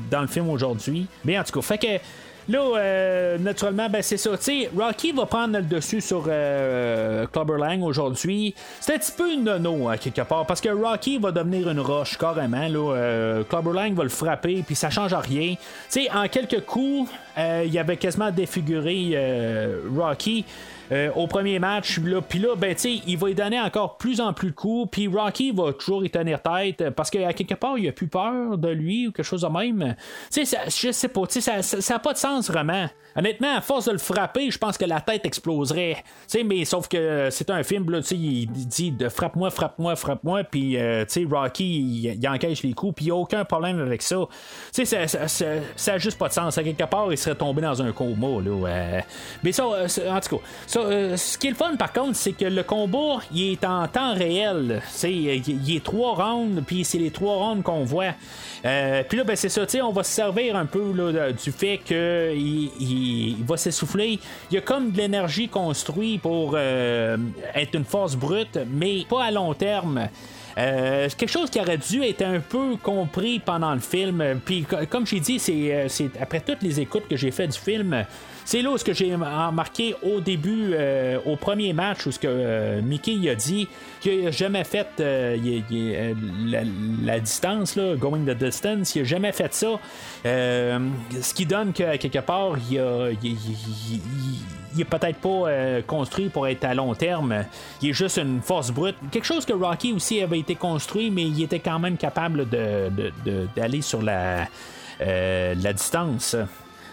dans le film aujourd'hui. Mais en tout cas, fait que Là, euh, naturellement, ben c'est ça. Rocky va prendre le dessus sur euh, Clubber Lang aujourd'hui. C'est un petit peu une nono, à quelque part, parce que Rocky va devenir une roche carrément. Là, euh, Clubber Lang va le frapper, puis ça change rien. sais en quelques coups, euh, il avait quasiment défiguré Rocky. Euh, au premier match. Puis là, ben, il va y donner encore plus en plus de coups. Puis Rocky va toujours y tenir tête parce qu'à quelque part, il a plus peur de lui ou quelque chose de même. Tu sais, je sais pas, ça n'a pas de sens vraiment. Honnêtement, à force de le frapper, je pense que la tête exploserait. sais mais sauf que c'est un film, là, il dit de frappe-moi, frappe-moi, frappe-moi, puis euh, Rocky, il, encaisse les coups, puis il n'y a aucun problème avec ça. Tu sais, ça, ça, juste pas de sens. À quelque part, il serait tombé dans un coma. Là, Mais ça, euh, en tout cas, euh, ce qui est le fun par contre, c'est que le combat, il est en temps réel. sais il est trois rounds, puis c'est les trois rounds qu'on voit. Euh, puis là, ben, c'est ça, on va se servir un peu là, du fait qu'il il, va s'essouffler. Il y a comme de l'énergie construite pour euh, être une force brute, mais pas à long terme. Euh, quelque chose qui aurait dû être un peu compris pendant le film. Puis, comme j'ai dit, c'est après toutes les écoutes que j'ai fait du film, c'est là où ce que j'ai remarqué au début, euh, au premier match, où ce que euh, Mickey a dit qu'il n'a jamais fait euh, la, distance, going the distance, il n'a jamais fait ça. ce qui donne que quelque part, il a, il, est peut-être pas construit pour être à long terme. Il est juste une force brute. Quelque chose que Rocky aussi avait été construit, mais il était quand même capable d'aller sur la, la distance.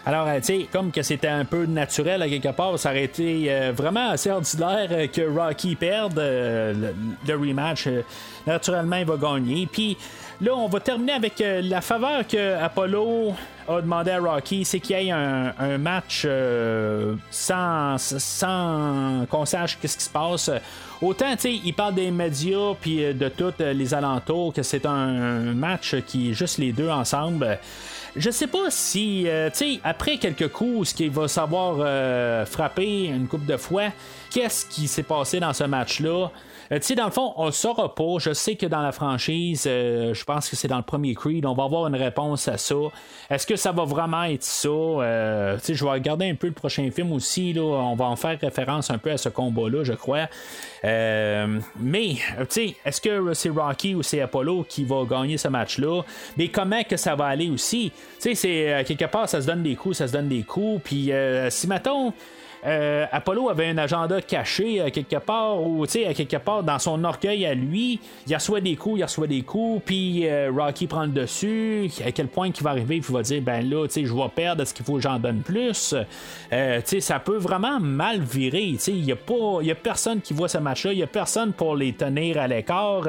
Alors, euh, tu sais, comme que c'était un peu naturel à quelque part, ça aurait été euh, vraiment assez ordinaire euh, que Rocky perde le, rematch. naturellement, il va gagner. Puis là, on va terminer avec la faveur que Apollo a demandé à Rocky, c'est qu'il y ait un, match sans, sans qu'on sache qu'est-ce qui se passe. Autant, tu sais, il parle des médias puis de tous les alentours, que c'est un match qui est juste les deux ensemble. Je sais pas si, euh, tu sais, après quelques coups, ce qu'il va savoir euh, frapper une coupe de fois, qu'est-ce qui s'est passé dans ce match-là? Euh, tu sais, dans le fond, on le saura pas. Je sais que dans la franchise, euh, je pense que c'est dans le premier Creed, on va avoir une réponse à ça. Est-ce que ça va vraiment être ça? Euh, tu sais, je vais regarder un peu le prochain film aussi. Là. On va en faire référence un peu à ce combat-là, je crois. mais, tu sais, est-ce que c'est Rocky ou c'est Apollo qui va gagner ce match-là? Mais comment que ça va aller aussi? Tu sais, c'est quelque part, ça se donne des coups, ça se donne des coups. Puis, si, mettons, euh, Apollo avait un agenda caché euh, quelque part, ou quelque part dans son orgueil à lui, il reçoit des coups, il reçoit des coups, puis euh, Rocky prend le dessus, à quel point il va arriver, il va dire, ben là, je vais perdre, est-ce qu'il faut que j'en donne plus? ça peut vraiment mal virer, il n'y a, pas, a personne qui voit ce match-là, il n'y a personne pour les tenir à l'écart.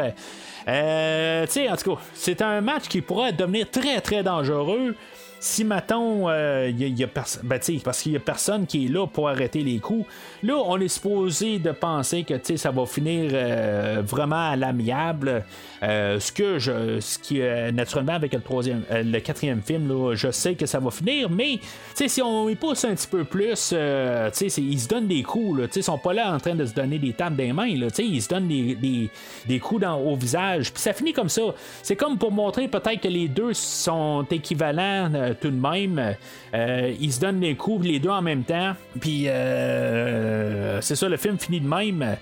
En tout cas, c'est un match qui pourrait devenir très très dangereux si il euh, y, a, ben, parce qu'il y a personne qui est là pour arrêter les coups, là, on est supposé de penser que ça va finir euh, vraiment à l'amiable. Euh, ce que je, ce qui naturellement avec le troisième, le quatrième film, là, je sais que ça va finir, mais si on y pousse un petit peu plus, ils se donnent des coups, là, ils sont pas là en train de se donner des tapes des mains, là, ils se donnent des, des, coups dans, au visage, puis ça finit comme ça. C'est comme pour montrer peut-être que les deux sont équivalents tout de même. Euh, ils se donnent des coups les deux en même temps. Puis euh, c'est ça, le film finit de même.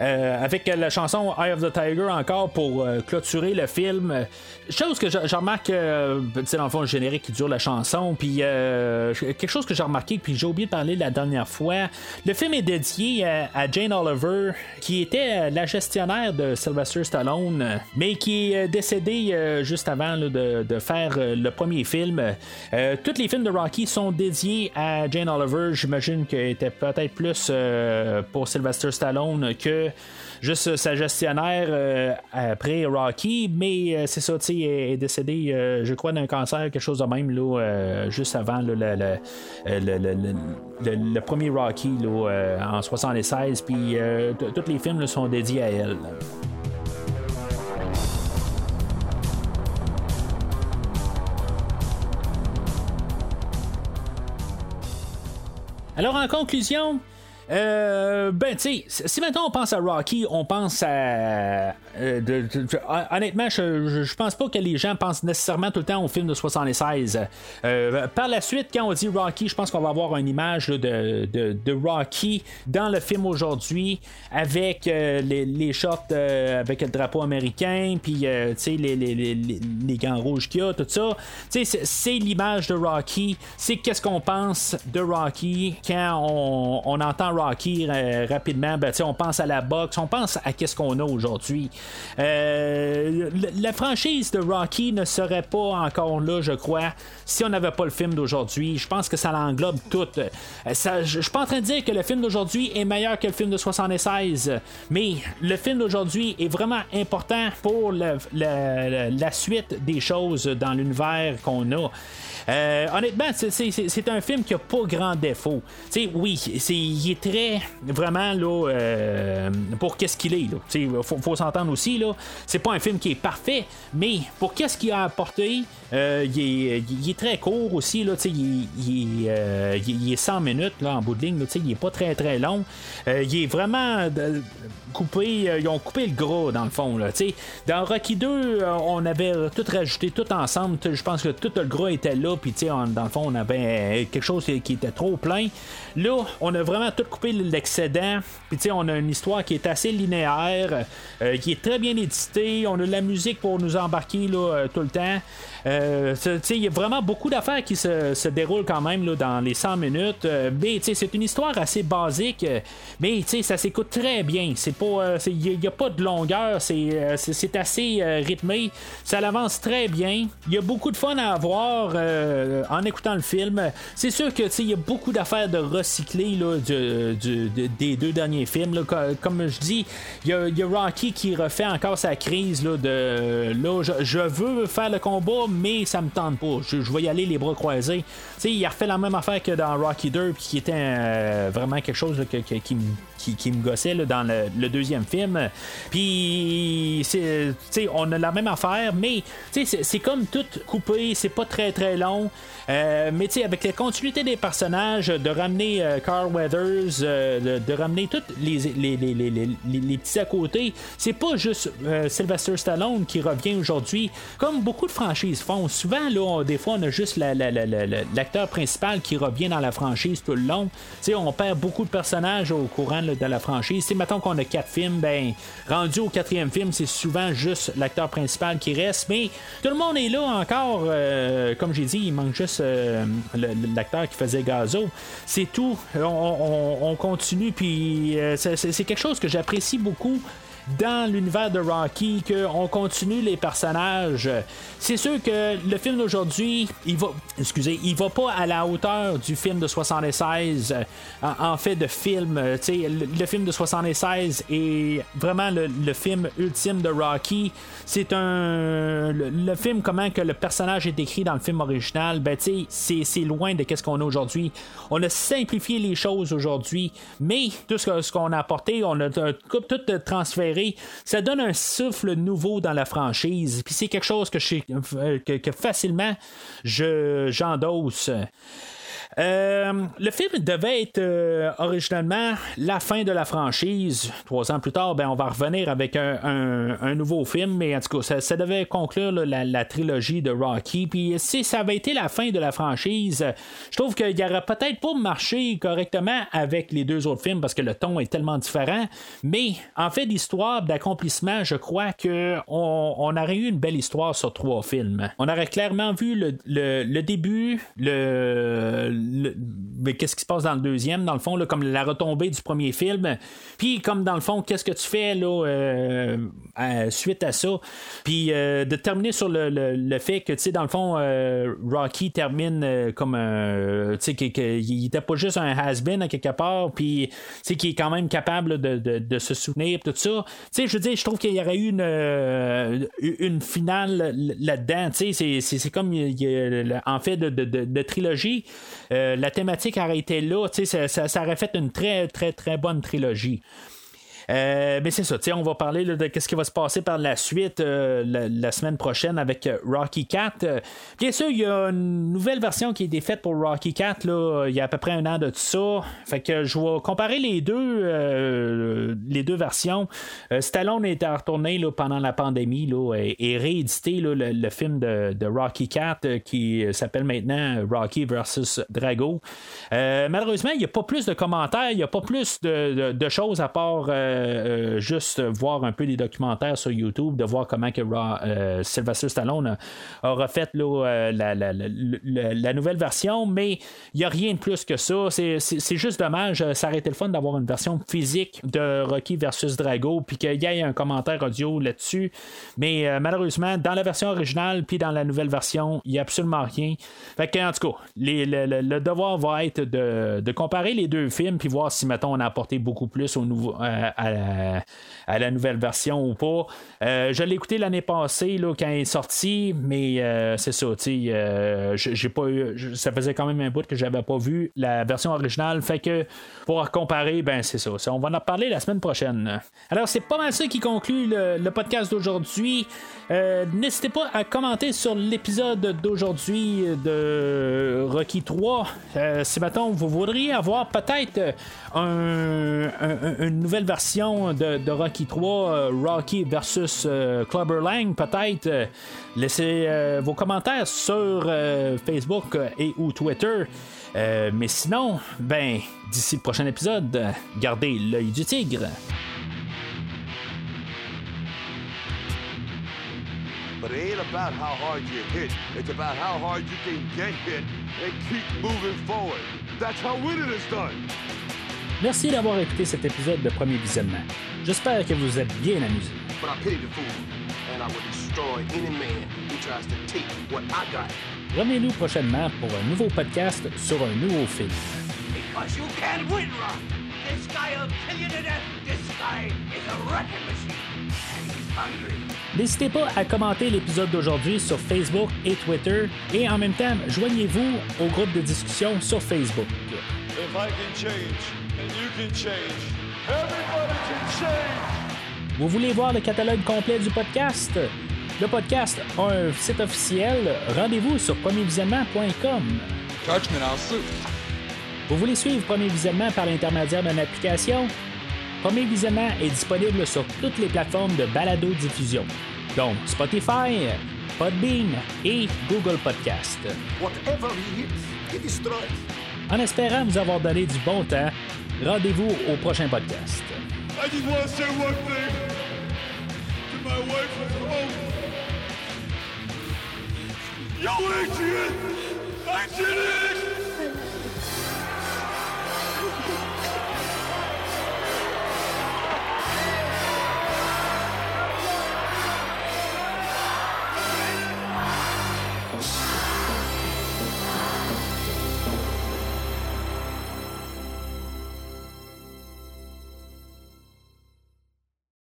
Euh, avec la chanson Eye of the Tiger encore pour clôturer le film. Chose que je, remarque, euh, dans le fond, le générique qui dure la chanson, puis quelque chose que j'ai remarqué, puis j'ai oublié de parler la dernière fois. Le film est dédié à, Jane Oliver, qui était la gestionnaire de Sylvester Stallone, mais qui est décédée juste avant de, faire le premier film. tous les films de Rocky sont dédiés à Jane Oliver. J'imagine qu'elle était peut-être plus euh, pour Sylvester Stallone que juste sa gestionnaire euh, après Rocky, mais euh, c'est ça, tu sais, est décédée, je crois, d'un cancer, quelque chose de même, là, juste avant le, le, premier Rocky là, en 76, puis tous les films sont dédiés à elle. Alors en conclusion, euh, ben, tu sais, si maintenant on pense à Rocky, on pense à. Euh, honnêtement, je, je, pense pas que les gens pensent nécessairement tout le temps au film de 76. Euh, par la suite, quand on dit Rocky, je pense qu'on va avoir une image de, Rocky dans le film aujourd'hui avec les, les, shorts avec le drapeau américain, puis tu sais, les, les, les, les, gants rouges qu'il y a, tout ça. Tu sais, c'est l'image de Rocky. C'est qu'est-ce qu'on pense de Rocky quand on, on entend Rocky euh, rapidement, ben, on pense à la boxe, on pense à qu'est-ce qu'on a aujourd'hui. Euh, la franchise de Rocky ne serait pas encore là, je crois, si on n'avait pas le film d'aujourd'hui. Je pense que ça l'englobe tout. Euh, je suis pas en train de dire que le film d'aujourd'hui est meilleur que le film de 76, mais le film d'aujourd'hui est vraiment important pour la suite des choses dans l'univers qu'on a. Euh, honnêtement, c'est un film qui a pas grand défaut. oui, il est très vraiment là euh, pour qu'est-ce qu'il est. Il faut, faut s'entendre aussi là. C'est pas un film qui est parfait, mais pour qu'est-ce qu'il a apporté, euh, il, est, très court aussi. Là, il, il, il, est 100 minutes là, en bout de ligne. il est pas très très long. il est vraiment coupé, ils ont coupé le gros dans le fond. Là, dans Rocky 2, on avait tout rajouté tout ensemble. Je pense que tout le gros était là puis tu sais, dans le fond, on avait quelque chose qui était trop plein. Là, on a vraiment tout coupé l'excédent, puis tu sais, on a une histoire qui est assez linéaire, euh, qui est très bien éditée, on a de la musique pour nous embarquer là, euh, tout le temps. Euh, il y a vraiment beaucoup d'affaires qui se, déroulent quand même là, dans les 100 minutes. mais c'est une histoire assez basique, mais ça s'écoute très bien. C'est pas, il n'y a, pas de longueur, c'est assez rythmé. Ça avance très bien. Il y a beaucoup de fun à avoir. Euh, en écoutant le film. C'est sûr que il y a beaucoup d'affaires de recycler là, des deux derniers films. Comme je dis, il y, a Rocky qui refait encore sa crise là, de là, je, veux faire le combat, mais ça me tente pas. Je, vais y aller les bras croisés. il a refait la même affaire que dans Rocky 2, qui était euh, vraiment quelque chose qui, me gossait dans le, deuxième film. Puis, on a la même affaire, mais c'est comme tout coupé, c'est pas très très long. Euh, mais tu sais, avec la continuité des personnages, de ramener euh, Carl Weathers, euh, de, ramener tous les, les, les, les, petits à côté, c'est pas juste Sylvester Stallone qui revient aujourd'hui, comme beaucoup de franchises font. Souvent, là, des fois, on a juste l'acteur principal qui revient dans la franchise tout le long. Tu sais, on perd beaucoup de personnages au courant de la franchise. Si mettons qu'on a quatre films, ben, rendu au quatrième film, c'est souvent juste l'acteur principal qui reste, mais tout le monde est là encore, comme j'ai dit, Il manque juste euh, l'acteur qui faisait Gazo. C'est tout. On, on- on continue, puis euh, c'est quelque chose que j'apprécie beaucoup dans l'univers de Rocky, qu'on continue les personnages. C'est sûr que le film d'aujourd'hui, il va, excusez, il va pas à la hauteur du film de 76 euh, en, fait de film. euh, le, le film de 76 est vraiment le, film ultime de Rocky. C'est un le, film comment que le personnage est décrit dans le film original. Ben c'est- loin de qu'est-ce qu'on a aujourd'hui. On a simplifié les choses aujourd'hui, mais tout ce ce qu'on a apporté, on a tout tout Ça donne un souffle nouveau dans la franchise. Puis c'est quelque chose que, je euh, facilement je j'endosse. Euh, le film devait être euh, originalement la fin de la franchise. Trois ans plus tard, ben, on va revenir avec un, nouveau film, mais en tout cas, ça, devait conclure la, trilogie de Rocky. Puis si ça avait été la fin de la franchise, je trouve qu'il aurait peut-être pas marché correctement avec les deux autres films parce que le ton est tellement différent. Mais en fait d'histoire, d'accomplissement, je crois que on, aurait eu une belle histoire sur trois films. On aurait clairement vu le début, le, mais qu'est-ce qui se passe dans le deuxième, dans le fond, là, comme la retombée du premier film? Puis comme dans le fond, qu'est-ce que tu fais là euh, suite à ça? Puis euh, de terminer sur le, le- fait que tu sais dans le fond, euh, Rocky termine comme un, tu sais qu'il qu'il était pas juste un has-been à quelque part, puis tu sais qu'il est quand même capable de, de- se souvenir tout ça. Tu sais, je veux dire, je trouve qu'il y aurait eu une une finale là-dedans. Tu sais, c'est- comme en fait de- de trilogie. Euh, la thématique aurait été là, ça, ça- ça aurait fait une très très très bonne trilogie. Euh, mais c'est ça, on va parler de ce qui va se passer par la suite euh, la, semaine prochaine avec euh, Rocky 4. Euh, bien sûr, il y a une nouvelle version qui a été faite pour Rocky 4 là, il y a à peu près un an de tout ça. Fait que je vais comparer les deux, les deux versions. Stallone était retourné là, pendant la pandémie là, et, réédité le, le film de, Rocky 4 euh, qui s'appelle maintenant Rocky versus Drago. Malheureusement, il n'y a pas plus de commentaires, il n'y a pas plus de, choses à part euh, juste voir un peu des documentaires sur YouTube, de voir comment que euh, Sylvester Stallone a, refait euh, la, nouvelle version, mais il n'y a rien de plus que ça. C'est, juste dommage. Ça aurait été le fun d'avoir une version physique de Rocky versus Drago, puis qu'il y ait un commentaire audio là-dessus. Mais malheureusement, dans la version originale, puis dans la nouvelle version, il n'y a absolument rien. Fait que, en tout cas, le, devoir va être de, comparer les deux films, puis voir si, mettons, on a apporté beaucoup plus au nouveau, à, à la nouvelle version ou pas. Euh, je l'ai écouté l'année passée, là, quand il est sorti, mais euh, c'est ça, euh, j'ai pas eu, ça faisait quand même un bout que j'avais pas vu la version originale, fait que pour comparer, ben c'est ça, on va en reparler la semaine prochaine. Alors, c'est pas mal ça qui conclut le, podcast d'aujourd'hui. N'hésitez pas à commenter sur l'épisode d'aujourd'hui de Rocky 3. Euh, si maintenant vous voudriez avoir peut-être un- un- une nouvelle version de, de Rocky 3, euh, Rocky versus euh, Clubber Lang, peut-être. euh, laissez vos commentaires sur Facebook et ou Twitter. Mais sinon, ben, d'ici le prochain épisode, gardez l'œil du tigre. But it ain't about how hard you hit. It's about how hard you can get hit and keep moving forward. That's how winning is done. Merci d'avoir écouté cet épisode de Premier Visionnement. J'espère que vous êtes bien amusés. But I pity the fool, and I will destroy any man who tries to take what I got. Revenez-nous prochainement pour un nouveau podcast sur un nouveau film. N'hésitez pas à commenter l'épisode d'aujourd'hui sur Facebook et Twitter et en même temps, joignez-vous au groupe de discussion sur Facebook. If I can change, and you can change, everybody can change. Vous voulez voir le catalogue complet du podcast? Le podcast a un site officiel. Rendez-vous sur premiervisionnement.com. Vous voulez suivre Premier Visionnement par l'intermédiaire d'une application? Premier Visionnement est disponible sur toutes les plateformes de balado-diffusion, donc Spotify, Podbean et Google Podcast. Whatever he hits, he destroys. En espérant vous avoir donné du bon temps, rendez-vous au prochain podcast. I just want to say one thing to my wife at home. Yo, Adrian! It!